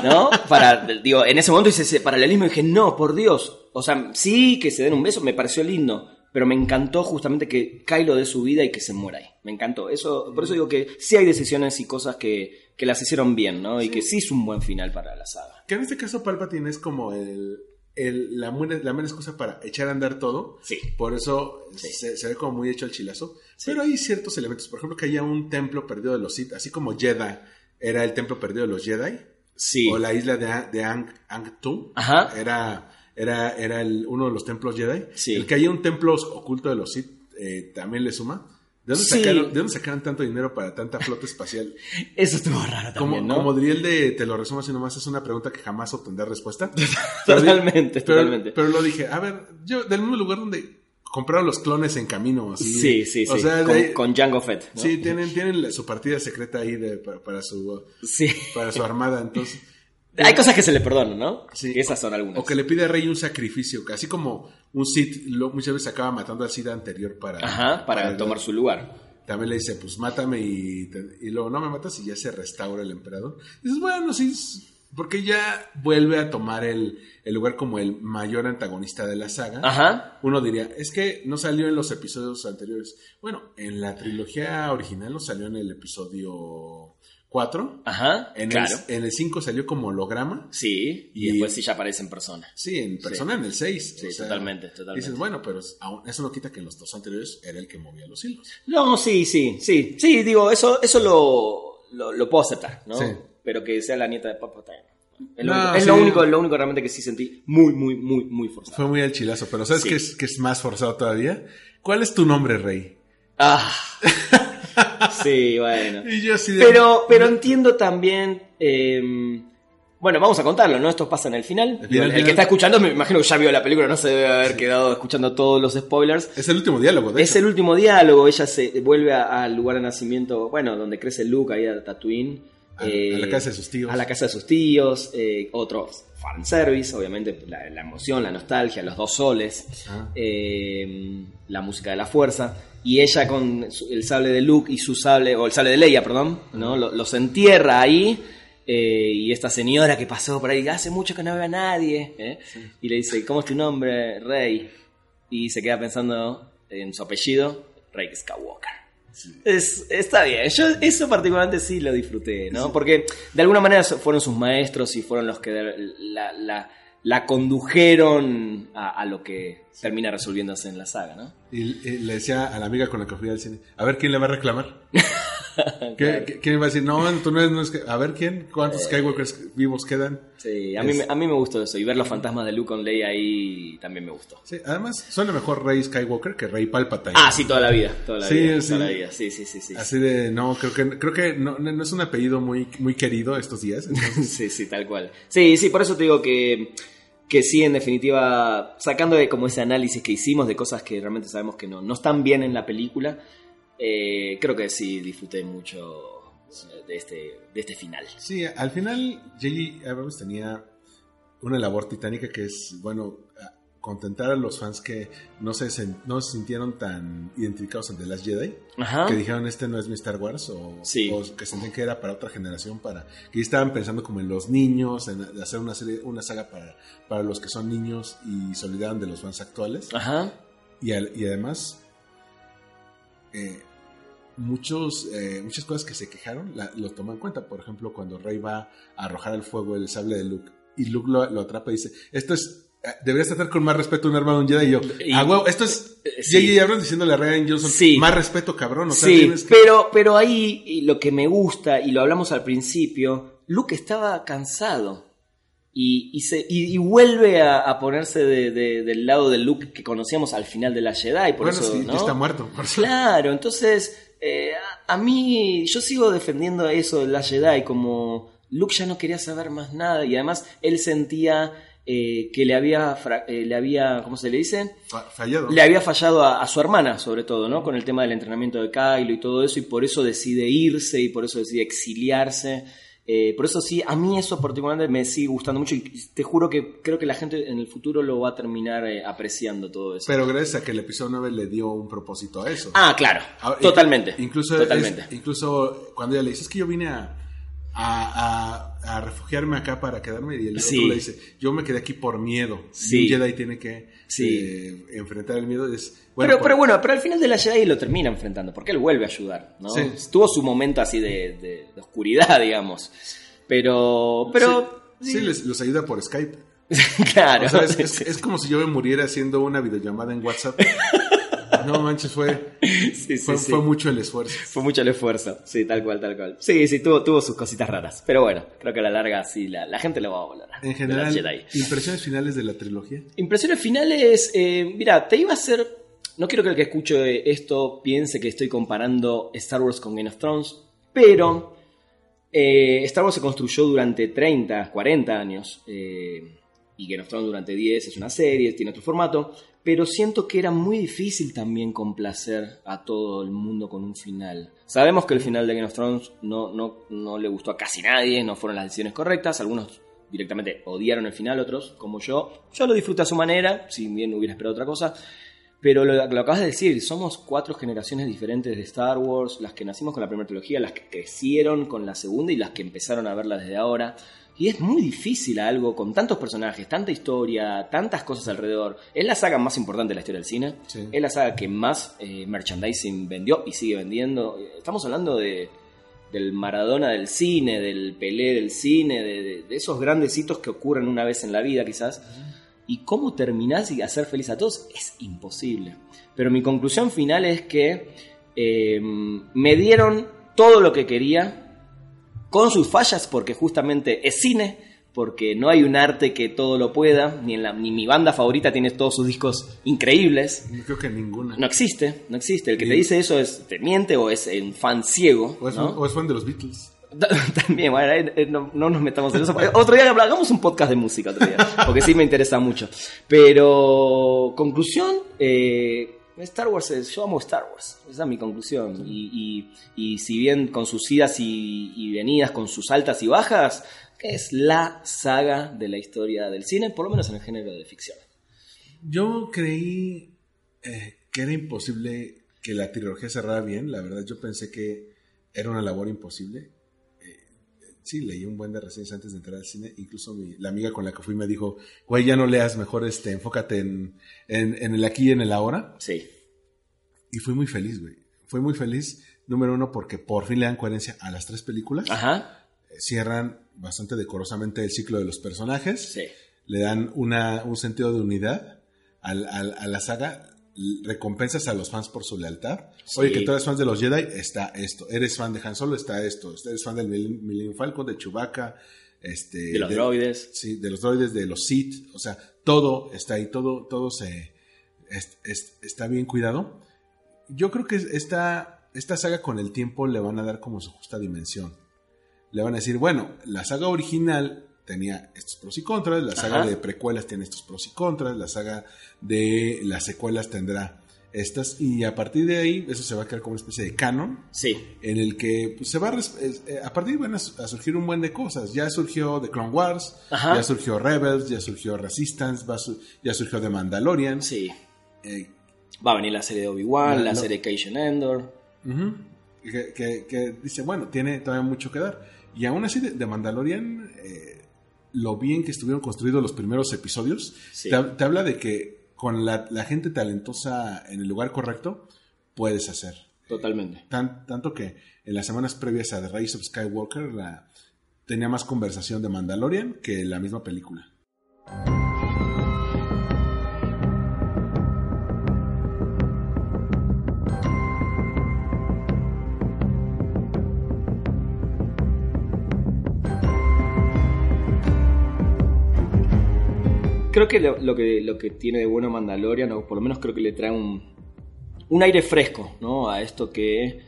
¿no? Para, digo, en ese momento hice ese paralelismo y dije, no, por Dios. O sea, sí que se den un beso, me pareció lindo, pero me encantó justamente que Kylo dé su vida y que se muera ahí. Me encantó. Eso, por eso digo que sí hay decisiones y cosas que, que las hicieron bien, ¿no? Y que sí es un buen final para la saga. Que en este caso Palpatine es como el, el- la, buena, la excusa para echar a andar todo. Sí. Por eso Sí. se, se ve como muy hecho el chilazo. Pero hay ciertos elementos. Por ejemplo, que haya un templo perdido de los Sith, así como Jeddah era el templo perdido de los Jedi. Sí. O la isla de, de Ang, Angtu. Ajá. Era, era, era el- uno de los templos Jedi. Sí. El que haya un templo oculto de los Sith eh, también le suma. ¿De dónde, Sí. sacaron, ¿De dónde sacaron tanto dinero para tanta flota espacial? Eso estuvo raro Como, también, ¿no? como diría el de Te lo resumo así nomás, es una pregunta que jamás obtendrá respuesta. Totalmente, pero, totalmente. Pero lo dije, a ver, yo del mismo lugar donde compraron los clones en camino. Así, Sí, sí, sí. O sea, de con, ahí- con Jango Fett. ¿no? sí, tienen, tienen su partida secreta ahí de, para, para su, Sí. para su armada, entonces. Hay cosas que se le perdonan, ¿no? Sí. Que esas son algunas. O que le pide a Rey un sacrificio, así como un Sith lo- muchas veces acaba matando al Sith anterior para... Ajá, para tomar su lugar. También le dice, pues mátame y, luego no me matas y ya se restaura el emperador. dices, bueno, sí, porque ya vuelve a tomar el, el lugar como el mayor antagonista de la saga. Ajá. Uno diría, es que no salió en los episodios anteriores. Bueno, en la trilogía original no salió en el episodio 4. Ajá, En claro. el, en el 5 salió como holograma. Sí, y, Y- después sí ya aparece en persona. Sí, en persona en el 6. Sí, totalmente, totalmente. Dices, bueno, pero eso no quita que en los dos anteriores era el que movía los hilos. No, sí, sí, sí. Sí, digo, eso, eso lo, lo, lo puedo aceptar, ¿no? Sí. Pero que sea la nieta de Papa. Es, lo, No, único, es sí. lo único, lo único realmente que sí sentí muy, muy, muy, muy forzado. Fue muy al chilazo, pero ¿sabes Sí. qué, es, qué es más forzado todavía? ¿Cuál es tu nombre, Rey? Ah. sí, bueno. Y yo así de- Pero, pero entiendo también. eh, bueno, vamos a contarlo, ¿no? Esto pasa en el final. El Digo, final, el final. que está escuchando, me imagino que ya vio la película, no se debe haber quedado escuchando todos los spoilers. Es el último diálogo, de Es hecho. el último diálogo, ella se vuelve al lugar de nacimiento, bueno, donde crece Luke, ahí a Tatooine. A- a la casa de sus tíos. A la casa de sus tíos, eh, otro fanservice, obviamente la, la emoción, la nostalgia, los dos soles, Ah. eh, la música de la fuerza. Y ella con el sable de Luke y su sable, o el sable de Leia, perdón, ¿no? Lo- los entierra ahí. eh, y esta señora que pasó por ahí, hace mucho que no veo a nadie. ¿eh? Y le dice, ¿cómo es tu nombre, Rey? Y se queda pensando en su apellido, Rey Skywalker. Es, está bien, yo eso particularmente sí lo disfruté, ¿no? Porque de alguna manera fueron sus maestros y fueron los que la, la- la condujeron a, a lo que termina resolviéndose en la saga, ¿no? Y, y le decía a la amiga con la que fui al cine, a ver quién le va a reclamar. ¿Qué- qué- ¿Quién va a decir? No, tú no eres, no es que- A ver quién, ¿cuántos Skywalkers vivos quedan? Sí, a mí, a mí me gustó eso y ver los fantasmas de Luke con Leia ahí también me gustó. Sí, además, suena mejor Rey Skywalker que Rey Palpatine. Ah, sí, toda la vida, toda la Sí, vida, sí. toda la vida, sí, sí, sí, sí. Así de, no, creo que, creo que no, no es un apellido muy, muy querido estos días. entonces- Sí, sí, tal cual. Sí, sí, por eso te digo que, que sí, en definitiva, sacando de como ese análisis que hicimos de cosas que realmente sabemos que no, no están bien en la película, eh, creo que sí disfruté mucho de este, de este final. Sí, al final J.J. Abrams tenía una labor titánica que es, bueno, contentar a los fans que no se, no se sintieron tan identificados en The Last Jedi, Ajá. que dijeron este no es mi Star Wars, o. Sí. o que sentían que era para otra generación, para que estaban pensando como en los niños, en hacer una serie, una saga para, para los que son niños y se olvidaron de los fans actuales. Ajá. Y, al- y además, eh, muchos, eh, muchas cosas que se quejaron la- lo toman en cuenta. Por ejemplo, cuando Rey va a arrojar al fuego el sable de Luke y Luke lo, lo atrapa y dice, esto es... eh, Deberías tratar con más respeto a un hermano de un Jedi y yo. Y- ah, esto es Eh, sí. J.J. Abrams diciéndole a Ryan Johnson. Sí. Más respeto, cabrón. O sea, sí, que- pero, pero ahí y lo que me gusta, y lo hablamos al principio, Luke estaba cansado. Y, y, se, y, y vuelve a, a ponerse de- de- del lado de Luke que conocíamos al final de la Jedi. Por bueno, eso, sí, ¿no? ya está muerto. por. Claro, entonces eh, a, a mí yo sigo defendiendo eso de la Jedi como Luke ya no quería saber más nada y además él sentía eh, que le había, eh, le había, ¿cómo se le dice? Fa- fallado. Le había fallado a, a su hermana, sobre todo, ¿no? Con el tema del entrenamiento de Kylo y todo eso, y por eso decide irse y por eso decide exiliarse. Eh, por eso sí, a mí eso particularmente me sigue gustando mucho y te juro que creo que la gente en el futuro lo va a terminar eh, apreciando todo eso. Pero gracias a que el episodio 9 le dio un propósito a eso. ah, claro, totalmente. inc- Incluso, es- totalmente. incluso cuando ella le dice, es que yo vine a, a, a- a refugiarme acá para quedarme, y el Sí. otro le dice, yo me quedé aquí por miedo. Sí. Y un Jedi tiene que Sí. eh, enfrentar el miedo. Es, bueno, pero, por- pero bueno, pero al final de la Jedi lo termina enfrentando, porque él vuelve a ayudar, ¿no? Sí. Tuvo su momento así de, de- de oscuridad, digamos. Pero, pero... Sí, sí, les- los ayuda por Skype. claro. O sea, es, es- es como si yo me muriera haciendo una videollamada en WhatsApp. No manches, fue, Sí, sí, fue, sí. mucho el esfuerzo. Fue mucho el esfuerzo, sí, tal cual, tal cual. Sí, sí, tuvo, tuvo sus cositas raras. Pero bueno, creo que a la larga sí, la, la gente lo va a valorar. En general, Jedi. impresiones finales de la trilogía. Impresiones finales, eh, mira, te iba a hacer... No quiero que el que escuche esto piense que estoy comparando Star Wars con Game of Thrones, pero eh, Star Wars se construyó durante 30, 40 años, eh, y Game of Thrones durante 10, es una serie, tiene otro formato, pero siento que era muy difícil también complacer a todo el mundo con un final. Sabemos que el final de Game of Thrones no, no, no le gustó a casi nadie, no fueron las decisiones correctas, algunos directamente odiaron el final, otros, como yo, yo lo disfruté a su manera, si bien hubiera esperado otra cosa. Pero lo, lo acabas de decir, somos cuatro generaciones diferentes de Star Wars, las que nacimos con la primera trilogía, las que crecieron con la segunda y las que empezaron a verla desde ahora. Y es muy difícil algo con tantos personajes, tanta historia, tantas cosas alrededor. Es la saga más importante de la historia del cine. Sí. Es la saga que más eh, merchandising vendió y sigue vendiendo. Estamos hablando de, del Maradona del cine, del Pelé del cine, de, de- de esos grandes hitos que ocurren una vez en la vida quizás. Y cómo terminás y hacer feliz a todos es imposible. Pero mi conclusión final es que eh, me dieron todo lo que quería, con sus fallas, porque justamente es cine, porque no hay un arte que todo lo pueda, ni, en la, ni mi banda favorita tiene todos sus discos increíbles. No creo que ninguna. No existe, no existe. El que te dice eso es te miente o es un fan ciego. o, es ¿no? fan, o es fan de los Beatles. También, bueno, eh, no, no nos metamos en eso. Otro día hagamos un podcast de música, otro día, porque sí me interesa mucho. Pero, conclusión, eh, Star Wars es, yo amo Star Wars, esa es mi conclusión. Y, y- y si bien con sus idas y, venidas, con sus altas y bajas, es la saga de la historia del cine, por lo menos en el género de ficción. Yo creí eh, que era imposible que la trilogía cerrara bien. La verdad, yo pensé que era una labor imposible. Sí, leí un buen de reseñas antes de entrar al cine. Incluso mi- la amiga con la que fui me dijo, güey, ya no leas, mejor este, enfócate en, en, en el aquí y en el ahora. Sí, Y fui muy feliz, güey. Fui muy feliz, número uno, porque por fin le dan coherencia a las tres películas. ajá, Eh, Cierran bastante decorosamente el ciclo de los personajes. sí, le dan una, un sentido de unidad al- al- a la saga, recompensas a los fans por su lealtad. Sí. Oye, que tú eres fan de los Jedi, está esto. Eres fan de Han Solo, está esto. Eres fan del Mil- Millennium Falcon, de Chewbacca, este, de los droides. Sí, de los droides, de los Sith. O sea, todo está ahí, todo, todo se, es- es- está bien cuidado. Yo creo que esta, esta saga con el tiempo le van a dar como su justa dimensión. Le van a decir, bueno, la saga original tenía estos pros y contras, la saga Ajá. de precuelas tiene estos pros y contras, la saga de las secuelas tendrá estas, y a partir de ahí eso se va a crear como una especie de canon Sí, en el que pues, se va a, eh, a partir de ahí van a, su- a surgir un buen de cosas. Ya surgió The Clone Wars, Ajá. ya surgió Rebels, ya surgió Resistance, va a su- ya surgió The Mandalorian. sí. Eh, Va a venir la serie de Obi-Wan, No, la no. serie de Cation Endor. Que, que- que dice, bueno, tiene todavía mucho que dar. Y aún así, de Mandalorian, eh, lo bien que estuvieron construidos los primeros episodios, Sí. te, hab- te habla de que con la, la gente talentosa en el lugar correcto, puedes hacer. Totalmente. Tan- tanto que en las semanas previas a The Rise of Skywalker la, tenía más conversación de Mandalorian que la misma película. Creo que lo, lo que lo que tiene de bueno Mandalorian, o por lo menos creo que le trae un, un aire fresco, ¿no? A esto que.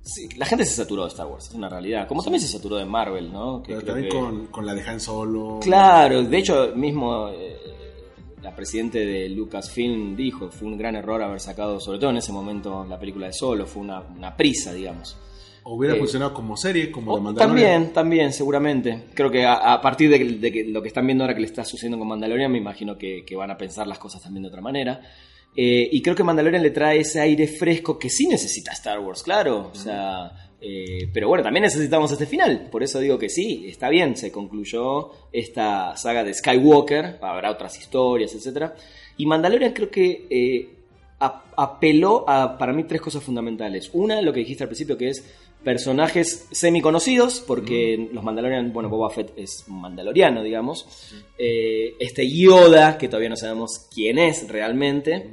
sí, la gente se saturó de Star Wars, es una realidad. Como también se saturó de Marvel, ¿no? Que Pero también que- con, con la de Han Solo. Claro, de hecho, mismo eh, la presidente de Lucasfilm dijo, fue un gran error haber sacado, sobre todo en ese momento, la película de Solo, fue una, una prisa, digamos. Hubiera Eh, funcionado como serie, como O- de Mandalorian. también, también, seguramente. Creo que a, a partir de, que- de que lo que están viendo ahora que le está sucediendo con Mandalorian, me imagino que, que van a pensar las cosas también de otra manera. Eh, y creo que Mandalorian le trae ese aire fresco que sí necesita Star Wars, claro. O sea, eh, pero bueno, también necesitamos este final. Por eso digo que sí, está bien, se concluyó esta saga de Skywalker, habrá otras historias, etc. Y Mandalorian creo que eh, ap- apeló a, para mí, tres cosas fundamentales. Una, lo que dijiste al principio, que es personajes semi-conocidos, porque los Mandalorian, bueno, Boba Fett es un mandaloriano, digamos. Eh, este Yoda, que todavía no sabemos quién es realmente.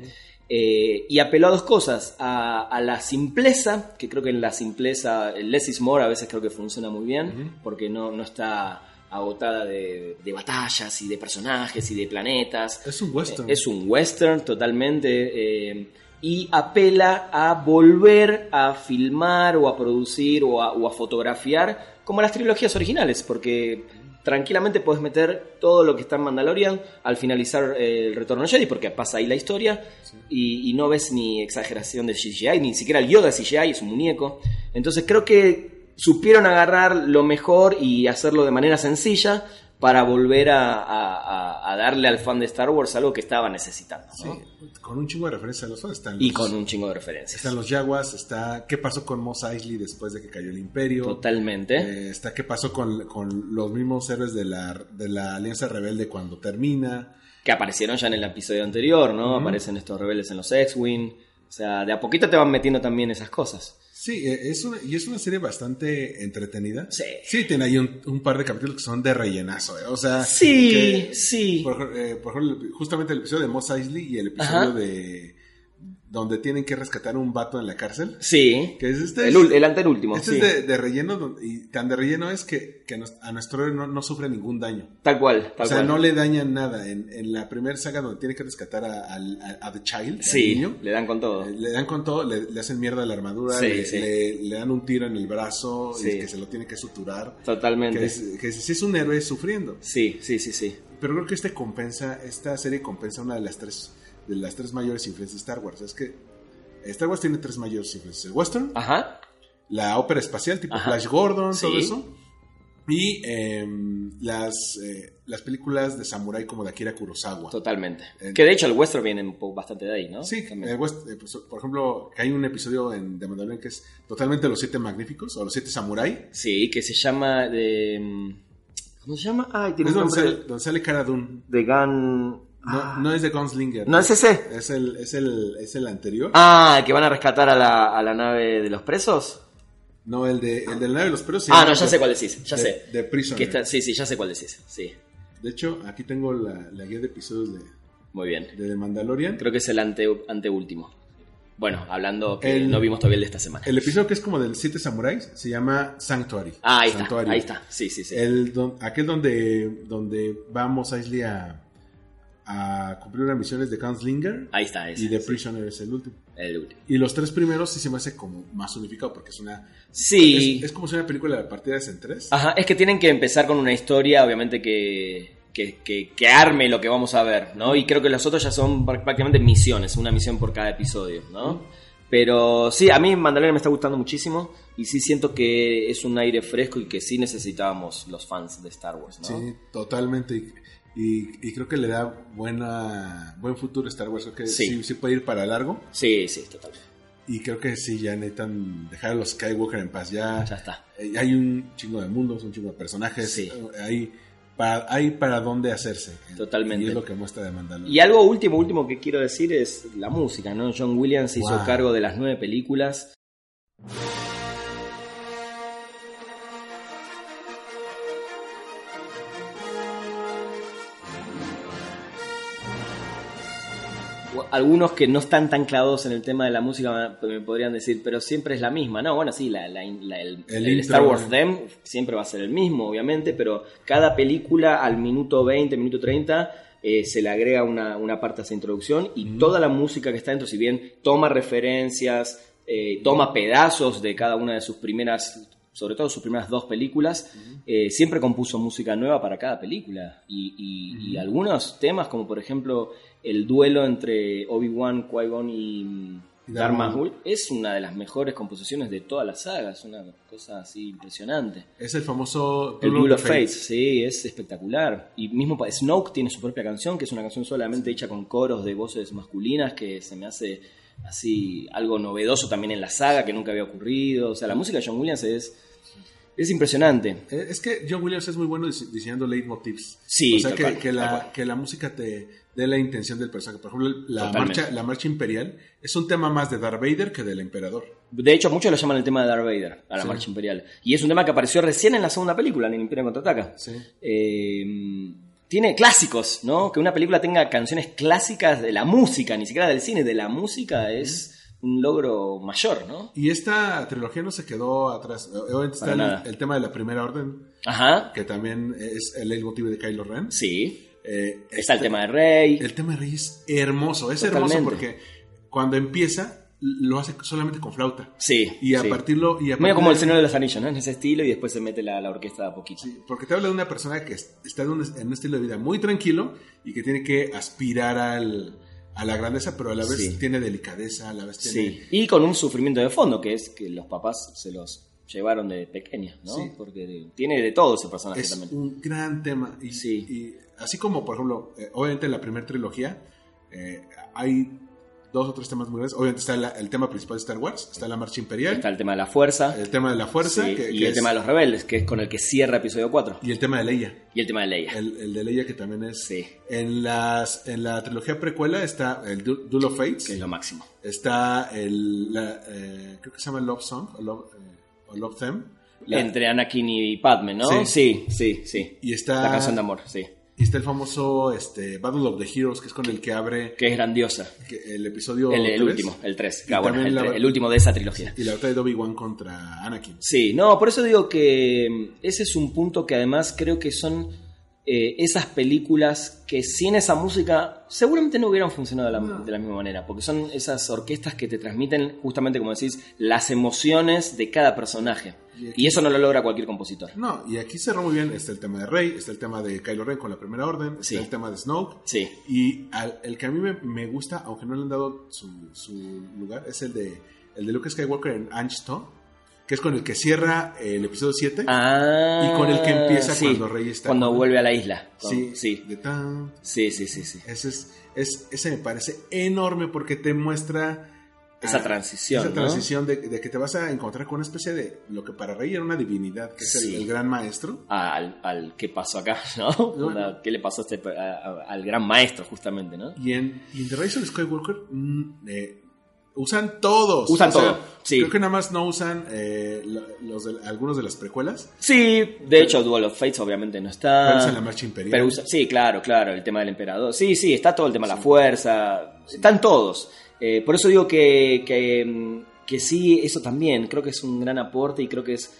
Eh, y apeló a dos cosas, a, a la simpleza, que creo que en la simpleza, el less is more a veces creo que funciona muy bien, porque no, no está agotada de, de batallas y de personajes y de planetas. Es un western. Eh, Es un western totalmente. Y apela a volver a filmar o a producir o a, o a fotografiar como las trilogías originales, porque tranquilamente puedes meter todo lo que está en Mandalorian al finalizar eh, el retorno de Jedi, porque pasa ahí la historia y, y no ves ni exageración de CGI, ni siquiera el Yoda CGI es un muñeco. Entonces creo que supieron agarrar lo mejor y hacerlo de manera sencilla para volver a, a- a- a darle al fan de Star Wars algo que estaba necesitando. ¿no? Sí, con un chingo de referencias a los fans. Están Y con un chingo de referencias. Están los Jaguars, está qué pasó con Mos Eisley después de que cayó el Imperio. Totalmente. Eh, está qué pasó con, con los mismos héroes de la, de la Alianza Rebelde cuando termina. que aparecieron ya en el episodio anterior, ¿no? Aparecen estos rebeldes en los X-Wing. O sea, de a poquito te van metiendo también esas cosas. Sí, eh, es una, y es una serie bastante entretenida. Sí. Sí, tiene ahí un, un par de capítulos que son de rellenazo. eh, O sea, Sí, que- sí. Por, eh, por justamente el episodio de Moss Eisley y el episodio Ajá. de donde tienen que rescatar a un vato en la cárcel. Sí. Que es este. El, el anteúltimo, este sí. es de, de relleno y tan de relleno es que, que a nuestro héroe no, no sufre ningún daño. Tal cual, tal o sea, cual. no le dañan nada. En, en la primera saga donde tiene que rescatar a, al- a- a The Child, al Sí, niño, le dan con todo. eh, le dan con todo, le, le hacen mierda a la armadura, Sí, le, sí. le- le dan un tiro en el brazo y que se lo tiene que suturar. Totalmente. Que, es, que sí es un héroe sufriendo. Sí, sí, sí, sí. Pero creo que este compensa, esta serie compensa una de las tres, de las tres mayores influencias de Star Wars. Es que Star Wars tiene tres mayores influencias. El western, Ajá. la ópera espacial tipo Ajá. Flash Gordon, Sí. todo eso. Y em, las, eh, las películas de samurái como de Akira Kurosawa. Totalmente. En- Que de hecho el western viene un poco bastante de ahí, ¿no? Sí, También. eh, west- eh, pues, por ejemplo, que hay un episodio en The Mandalorian que es totalmente los siete magníficos o los siete samurái. Sí, que se llama de... mm, ¿Cómo se llama? Ay, tiene Es un donde sale, donde sale Cara Dune. De Gun... No, Ah. no es de Gunslinger. ¿No es ese? Es el, es el, es el anterior. Ah, que van a rescatar a la, a la nave de los presos. No, el de, el de la nave de los perros. se Ah, no, ya sé cuál decís, ya The- sé. The Prisoner. Que está- sí, sí, ya sé cuál decís. Sí, De hecho, aquí tengo la, la guía de episodios de, muy bien. de The Mandalorian. Creo que es el ante, anteúltimo. Bueno, hablando que El- no vimos todavía el de esta semana. El episodio que es como del siete samuráis se llama Sanctuary. ah, ahí está, Santuario. ahí está. Sí, sí, sí. El don- aquel donde, donde vamos a Isley a, a cumplir unas misiones de Gunslinger. Ahí está, ese, y The sí, Prisoner es el último. el último. Y los tres primeros sí se me hace como más unificado porque es una... Sí. Es, es como si una película de partidas en tres. Ajá, es que tienen que empezar con una historia, obviamente, que, que, que- que arme lo que vamos a ver, ¿no? Y creo que los otros ya son pr- prácticamente misiones, una misión por cada episodio, ¿no? Pero sí, a mí Mandalorian me está gustando muchísimo y sí siento que es un aire fresco y que sí necesitábamos los fans de Star Wars, ¿no? Sí, totalmente. Y, y- creo que le da buena buen futuro a Star Wars. Creo que Sí. sí, sí puede ir para largo. Sí, sí, totalmente. Y creo que sí, ya necesitan dejar a los Skywalker en paz. Ya, Ya está. eh, hay un chingo de mundos, un chingo de personajes. Sí. eh, Hay, para, hay para dónde hacerse. Totalmente. Y es lo que muestra de Mandalorian. Y algo último, último que quiero decir es la música, ¿no? John Williams se hizo Wow. cargo de las nueve películas. Algunos que no están tan clavados en el tema de la música me podrían decir, pero siempre es la misma. No, bueno, sí, la- la- la- el, El el intro, Star Wars. Them siempre va a ser el mismo, obviamente, pero cada película al minuto 20, minuto 30 eh, se le agrega una, una parte a esa introducción y toda la música que está dentro, si bien toma referencias, eh, toma pedazos de cada una de sus primeras, sobre todo sus primeras dos películas, eh, siempre compuso música nueva para cada película. Y, y- y algunos temas, como por ejemplo el duelo entre Obi-Wan, Qui-Gon y Y Darth Maul, es una de las mejores composiciones de toda la saga, es una cosa así impresionante. Es el famoso El Duel of Fates, sí, es espectacular. Y mismo Snoke tiene su propia canción, que es una canción solamente hecha con coros de voces masculinas, que se me hace así algo novedoso también en la saga, que nunca había ocurrido. O sea, la música de John Williams es, es impresionante. Eh, Es que John Williams es muy bueno dise- diseñando leitmotivs. Sí, O sea, que, cual, que la, que la música te dé la intención del personaje. Por ejemplo, la Totalmente. marcha, la marcha imperial es un tema más de Darth Vader que del emperador. De hecho, muchos lo llaman el tema de Darth Vader, a la Sí. Marcha Imperial. Y es un tema que apareció recién en la segunda película, en el Imperio Contraataca. Sí. Eh, tiene clásicos, ¿no? Que una película tenga canciones clásicas de la música, ni siquiera del cine, de la música es un logro mayor, ¿no? Y esta trilogía no se quedó atrás. Obviamente está el, tema de la primera orden, Ajá, que también es el leitmotiv de Kylo Ren. sí. Eh, Está el este- tema de Rey. El tema de Rey es hermoso. Es Totalmente. hermoso porque cuando empieza lo hace solamente con flauta. Sí. Y a sí. partir lo... Y a Medio como el Señor de los Anillos, ¿no? En ese estilo y después se mete la, la orquesta de a poquito. Sí, porque te habla de una persona que es- está en un, en un estilo de vida muy tranquilo y que tiene que aspirar al, a la grandeza, pero a la vez Sí. tiene delicadeza, a la vez tiene... Sí. Y con un sufrimiento de fondo, que es que los papás se los llevaron de pequeños, ¿no? Sí. Porque tiene de todo ese personaje Es también. un gran tema. Y, Sí. y así como, por ejemplo, eh, obviamente en la primera trilogía eh, hay dos o tres temas muy grandes. Obviamente está la- el tema principal de Star Wars, está la marcha imperial, Está el tema de la fuerza. el tema de la fuerza sí, que- y que el es- tema de los rebeldes, que es con el que cierra episodio 4. y el tema de Leia. Y el tema de Leia. El, el de Leia que también es... Sí. En, las, en la trilogía precuela está el Du- Duel of Fates, que es lo máximo. está el... la, eh, creo que se llama Love Song, o Love, eh, o Love Them. La- Entre Anakin y Padme, ¿no? Sí. Sí, sí, sí. Y está- La canción de amor, sí. Y está el famoso este, Battle of the Heroes, que es con el que abre Que es grandiosa. el episodio El, el 3, último, el 3. Y Ah, bueno, el, la- tre- el último de esa trilogía. Y la batalla de Obi-Wan contra Anakin. Sí, no, por eso digo que mm, ese es un punto que además creo que son eh, esas películas que sin esa música seguramente no hubieran funcionado de la, de la misma manera, porque son esas orquestas que te transmiten justamente, como decís, las emociones de cada personaje. Y aquí- Y eso no lo logra cualquier compositor. No, y aquí cerró muy bien. Está el tema de Rey, está el tema de Kylo Ren con la primera orden, Sí. está el tema de Snoke. Sí. Y al- el que a mí me, me gusta, aunque no le han dado su, su lugar, es el de, el de Luke Skywalker en Anchto, que es con el que cierra el episodio 7. Ah, Y con el que empieza sí, cuando Rey está Cuando con- vuelve a la isla. Con- sí, sí, sí, sí, sí, sí. Ese, es, es- ese me parece enorme porque te muestra Esa ah, transición, Esa ¿no? transición de, de que te vas a encontrar con una especie de lo que para Rey era una divinidad, que es el- Sí. el, gran maestro. Al, al qué pasó acá, ¿no? ¿Qué le pasó a este, a- a- al gran maestro, justamente, ¿no? Y en, y en The Rise of Skywalker mm, eh, usan todos. Usan O sea, todo, sí. Creo que nada más no usan eh, lo- los de- algunos de las precuelas. Sí, de hecho, Duel of Fates obviamente no está. Pero usan la marcha imperial. Pero usa- sí, claro, claro, el tema del emperador. Sí, sí, está todo el tema de la fuerza. Están todos. Eh, por eso digo que, que, mm, que sí, eso también. Creo que es un gran aporte y creo que es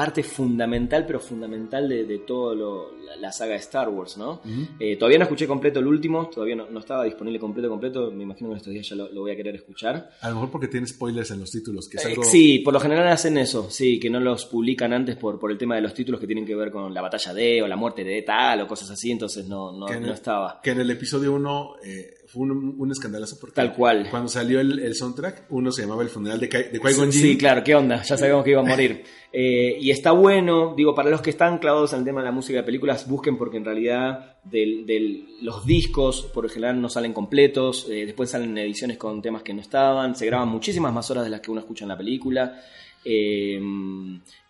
parte fundamental, pero fundamental de, de todo lo, la, saga de Star Wars, ¿no? Eh, todavía no escuché completo el último, todavía no, no estaba disponible completo, completo. Me imagino que en estos días ya lo, lo voy a querer escuchar. A lo mejor porque tiene spoilers en los títulos, que es Eh, algo... Sí, por lo general hacen eso, sí, que no los publican antes por, por el tema de los títulos que tienen que ver con la batalla de o la muerte de tal o cosas así, entonces no, no, estaba. Que en el episodio 1 fue un, un escandalazo porque Tal cual. cuando salió el, el soundtrack, uno se llamaba El funeral de, Kai- de Sí, Jinn. claro, ¿qué onda? Ya sabíamos que iba a morir. Eh, y está bueno, digo, para los que están clavados en el tema de la música de películas, busquen porque en realidad del, del- los discos por lo general no salen completos, eh, después salen ediciones con temas que no estaban, se graban muchísimas más horas de las que uno escucha en la película. Eh,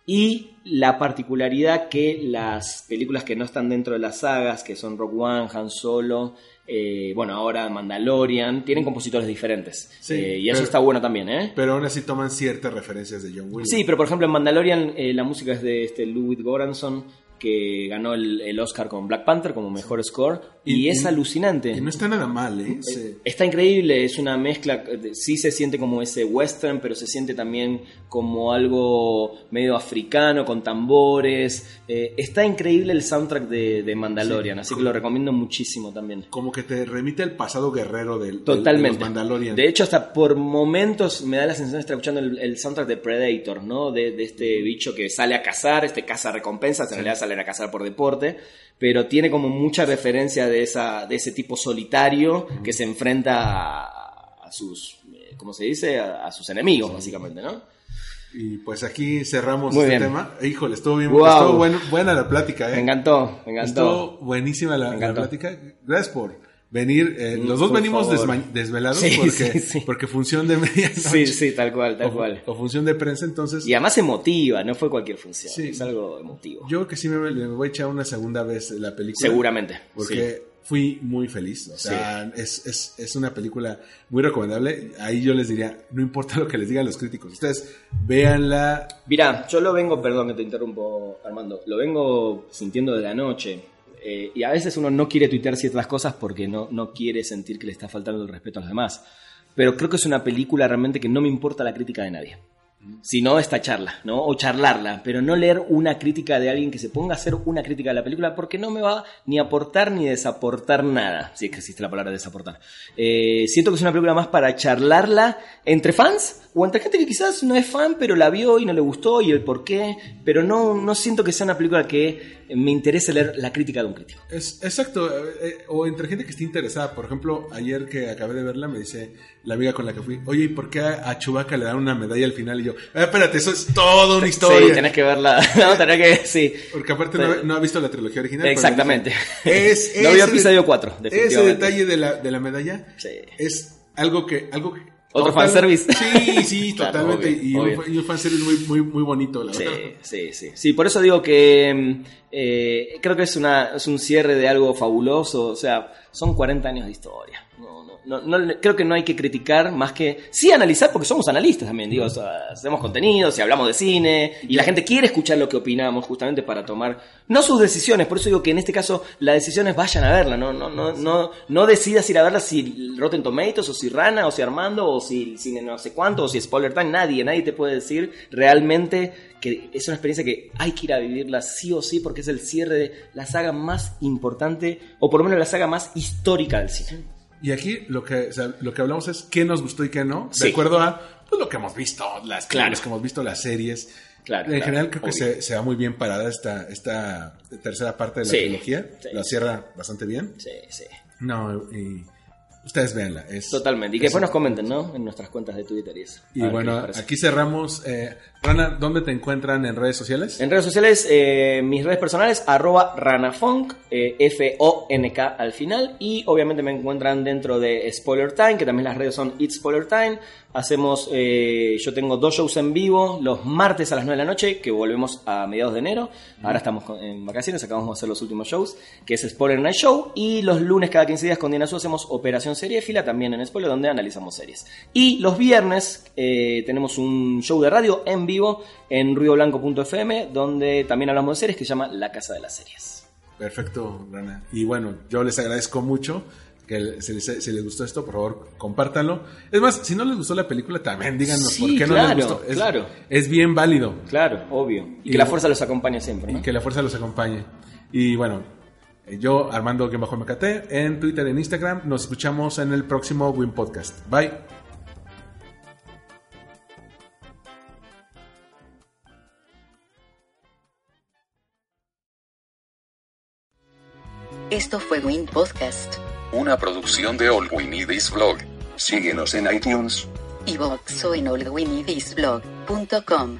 y la particularidad que las películas que no están dentro de las sagas, que son Rock One, Han Solo, eh, bueno, ahora Mandalorian, tienen compositores diferentes. Sí, Eh, y eso pero- está bueno también, ¿eh? Pero aún así toman ciertas referencias de John Williams. Sí, pero por ejemplo en Mandalorian eh, la música es de este Ludwig Göransson que ganó el, el Oscar con Black Panther como mejor score y, Y- es y- alucinante. Y no está nada mal, ¿eh? Está increíble, es una mezcla, sí se siente como ese western, pero se siente también como algo medio africano, con tambores. Eh, está increíble el soundtrack de, de Mandalorian, así que lo recomiendo muchísimo también. como que te remite al pasado guerrero del, del- Totalmente. de los Mandalorian. De hecho, hasta por momentos me da la sensación de estar escuchando el, el soundtrack de Predator, ¿no? De, de este bicho que sale a cazar, este caza recompensas, en realidad salen a cazar por deporte, pero tiene como mucha referencia de, esa, de ese tipo solitario que se enfrenta a, a sus, eh, ¿cómo se dice? A, a sus enemigos, básicamente, ¿no? Y pues aquí cerramos Muy este bien. tema. Híjole, estuvo bien. Wow. Estuvo buen- buena la plática, ¿eh? Me encantó, me encantó. Estuvo buenísima la, la plática. Gracias por venir. Eh, Mm, los dos por venimos desvelados Sí, porque, sí, sí. porque función de medianoche. Sí, sí, tal cual, tal o, cual. o función de prensa, entonces Y además emotiva, no fue cualquier función, Sí. es algo emotivo. yo creo que sí me, me voy a echar una segunda vez la película. Seguramente. Porque fui muy feliz. O sea, es, es, es una película muy recomendable. Ahí yo les diría, no importa lo que les digan los críticos. Ustedes véanla. Mira, yo lo vengo, perdón que te interrumpo, Armando, lo vengo sintiendo de la noche. Eh, y a veces uno no quiere tuitear ciertas cosas porque no, no quiere sentir que le está faltando el respeto a los demás. Pero creo que es una película realmente que no me importa la crítica de nadie. Sino esta charla, ¿no? O charlarla, pero no leer una crítica de alguien que se ponga a hacer una crítica de la película porque no me va ni a aportar ni desaportar nada, si es que existe la palabra desaportar. Eh, siento que es una película más para charlarla entre fans o entre gente que quizás no es fan pero la vio y no le gustó y el por qué, pero no, no siento que sea una película que me interese leer la crítica de un crítico. Es, exacto. eh, eh, o entre gente que esté interesada. Por ejemplo, ayer que acabé de verla, me dice la amiga con la que fui, oye, ¿y por qué a, a Chewbacca le dan una medalla al final? Y yo, "Ah, espérate, eso es toda una historia. Sí, tenés que verla, no, tenés que, sí. Porque aparte no, Pero- no ha visto la trilogía original. Exactamente. Es, No vio episodio de- 4, Ese detalle de la, de la medalla Sí. es algo que, algo que Otro total- fanservice. Sí, sí, Claro, totalmente. obvio, y, obvio. Un, y un fanservice muy, muy, muy bonito, la Sí, verdad. sí, sí. Sí, por eso digo que mm, eh, creo que es, una, es un cierre de algo fabuloso. O sea, son 40 años de historia. No, no, creo que no hay que criticar más que. Sí, analizar, porque somos analistas también. Digo, hacemos contenidos y hablamos de cine. Y la gente quiere escuchar lo que opinamos justamente para tomar. No sus decisiones. Por eso digo que en este caso las decisiones vayan a verla. No, no, no, no, no decidas ir a verla si Rotten Tomatoes o si Rana o si Armando o si cine no sé cuánto o si Spoiler Time. Nadie, nadie te puede decir realmente que es una experiencia que hay que ir a vivirla sí o sí porque es el cierre de la saga más importante o por lo menos la saga más histórica del cine. Y aquí lo que, o sea, lo que hablamos es qué nos gustó y qué no, de Sí. acuerdo a pues, lo que hemos visto, las Claro. que hemos visto, las series. Claro, en claro, general creo que se, se va muy bien parada esta, esta tercera parte de la Sí, trilogía. sí. La cierra bastante bien. Sí, sí. No, y ustedes véanla. Es, Totalmente. Y que es- después nos comenten, ¿no? En nuestras cuentas de Twitter y eso. Y bueno, aquí cerramos. Eh, Rana, ¿dónde te encuentran en redes sociales? En redes sociales, eh, mis redes personales, arroba ranafunk, eh, F-O-N-K al final. Y obviamente me encuentran dentro de Spoiler Time, que también las redes son It's Spoiler Time. Hacemos, eh, yo tengo dos shows en vivo los martes a las 9 de la noche, que volvemos a mediados de enero. Ahora estamos con- en vacaciones, acabamos de hacer los últimos shows, que es Spoiler Night Show. Y los lunes cada 15 días con Diana Su hacemos Operación Seriéfila, también en Spoiler, donde analizamos series. Y los viernes eh, tenemos un show de radio en vivo en ruidoblanco.fm, donde también hablamos de series, que se llama La Casa de las Series. Perfecto, Rana. Y bueno, yo les agradezco mucho que se les, se les gustó esto, por favor, compártanlo. Es más, si no les gustó la película, también díganos Sí, por qué no les gustó. Es, claro. es bien válido. Claro, obvio. Y, Y que la fuerza los acompañe siempre, ¿no? Y que la fuerza los acompañe. Y bueno, yo, Armando-MKT, en Twitter, en Instagram. Nos escuchamos en el próximo Win Podcast. Bye. Esto fue Win Podcast, Una producción de All We Need Blog. Síguenos en iTunes. y o en allwinidisblog.com.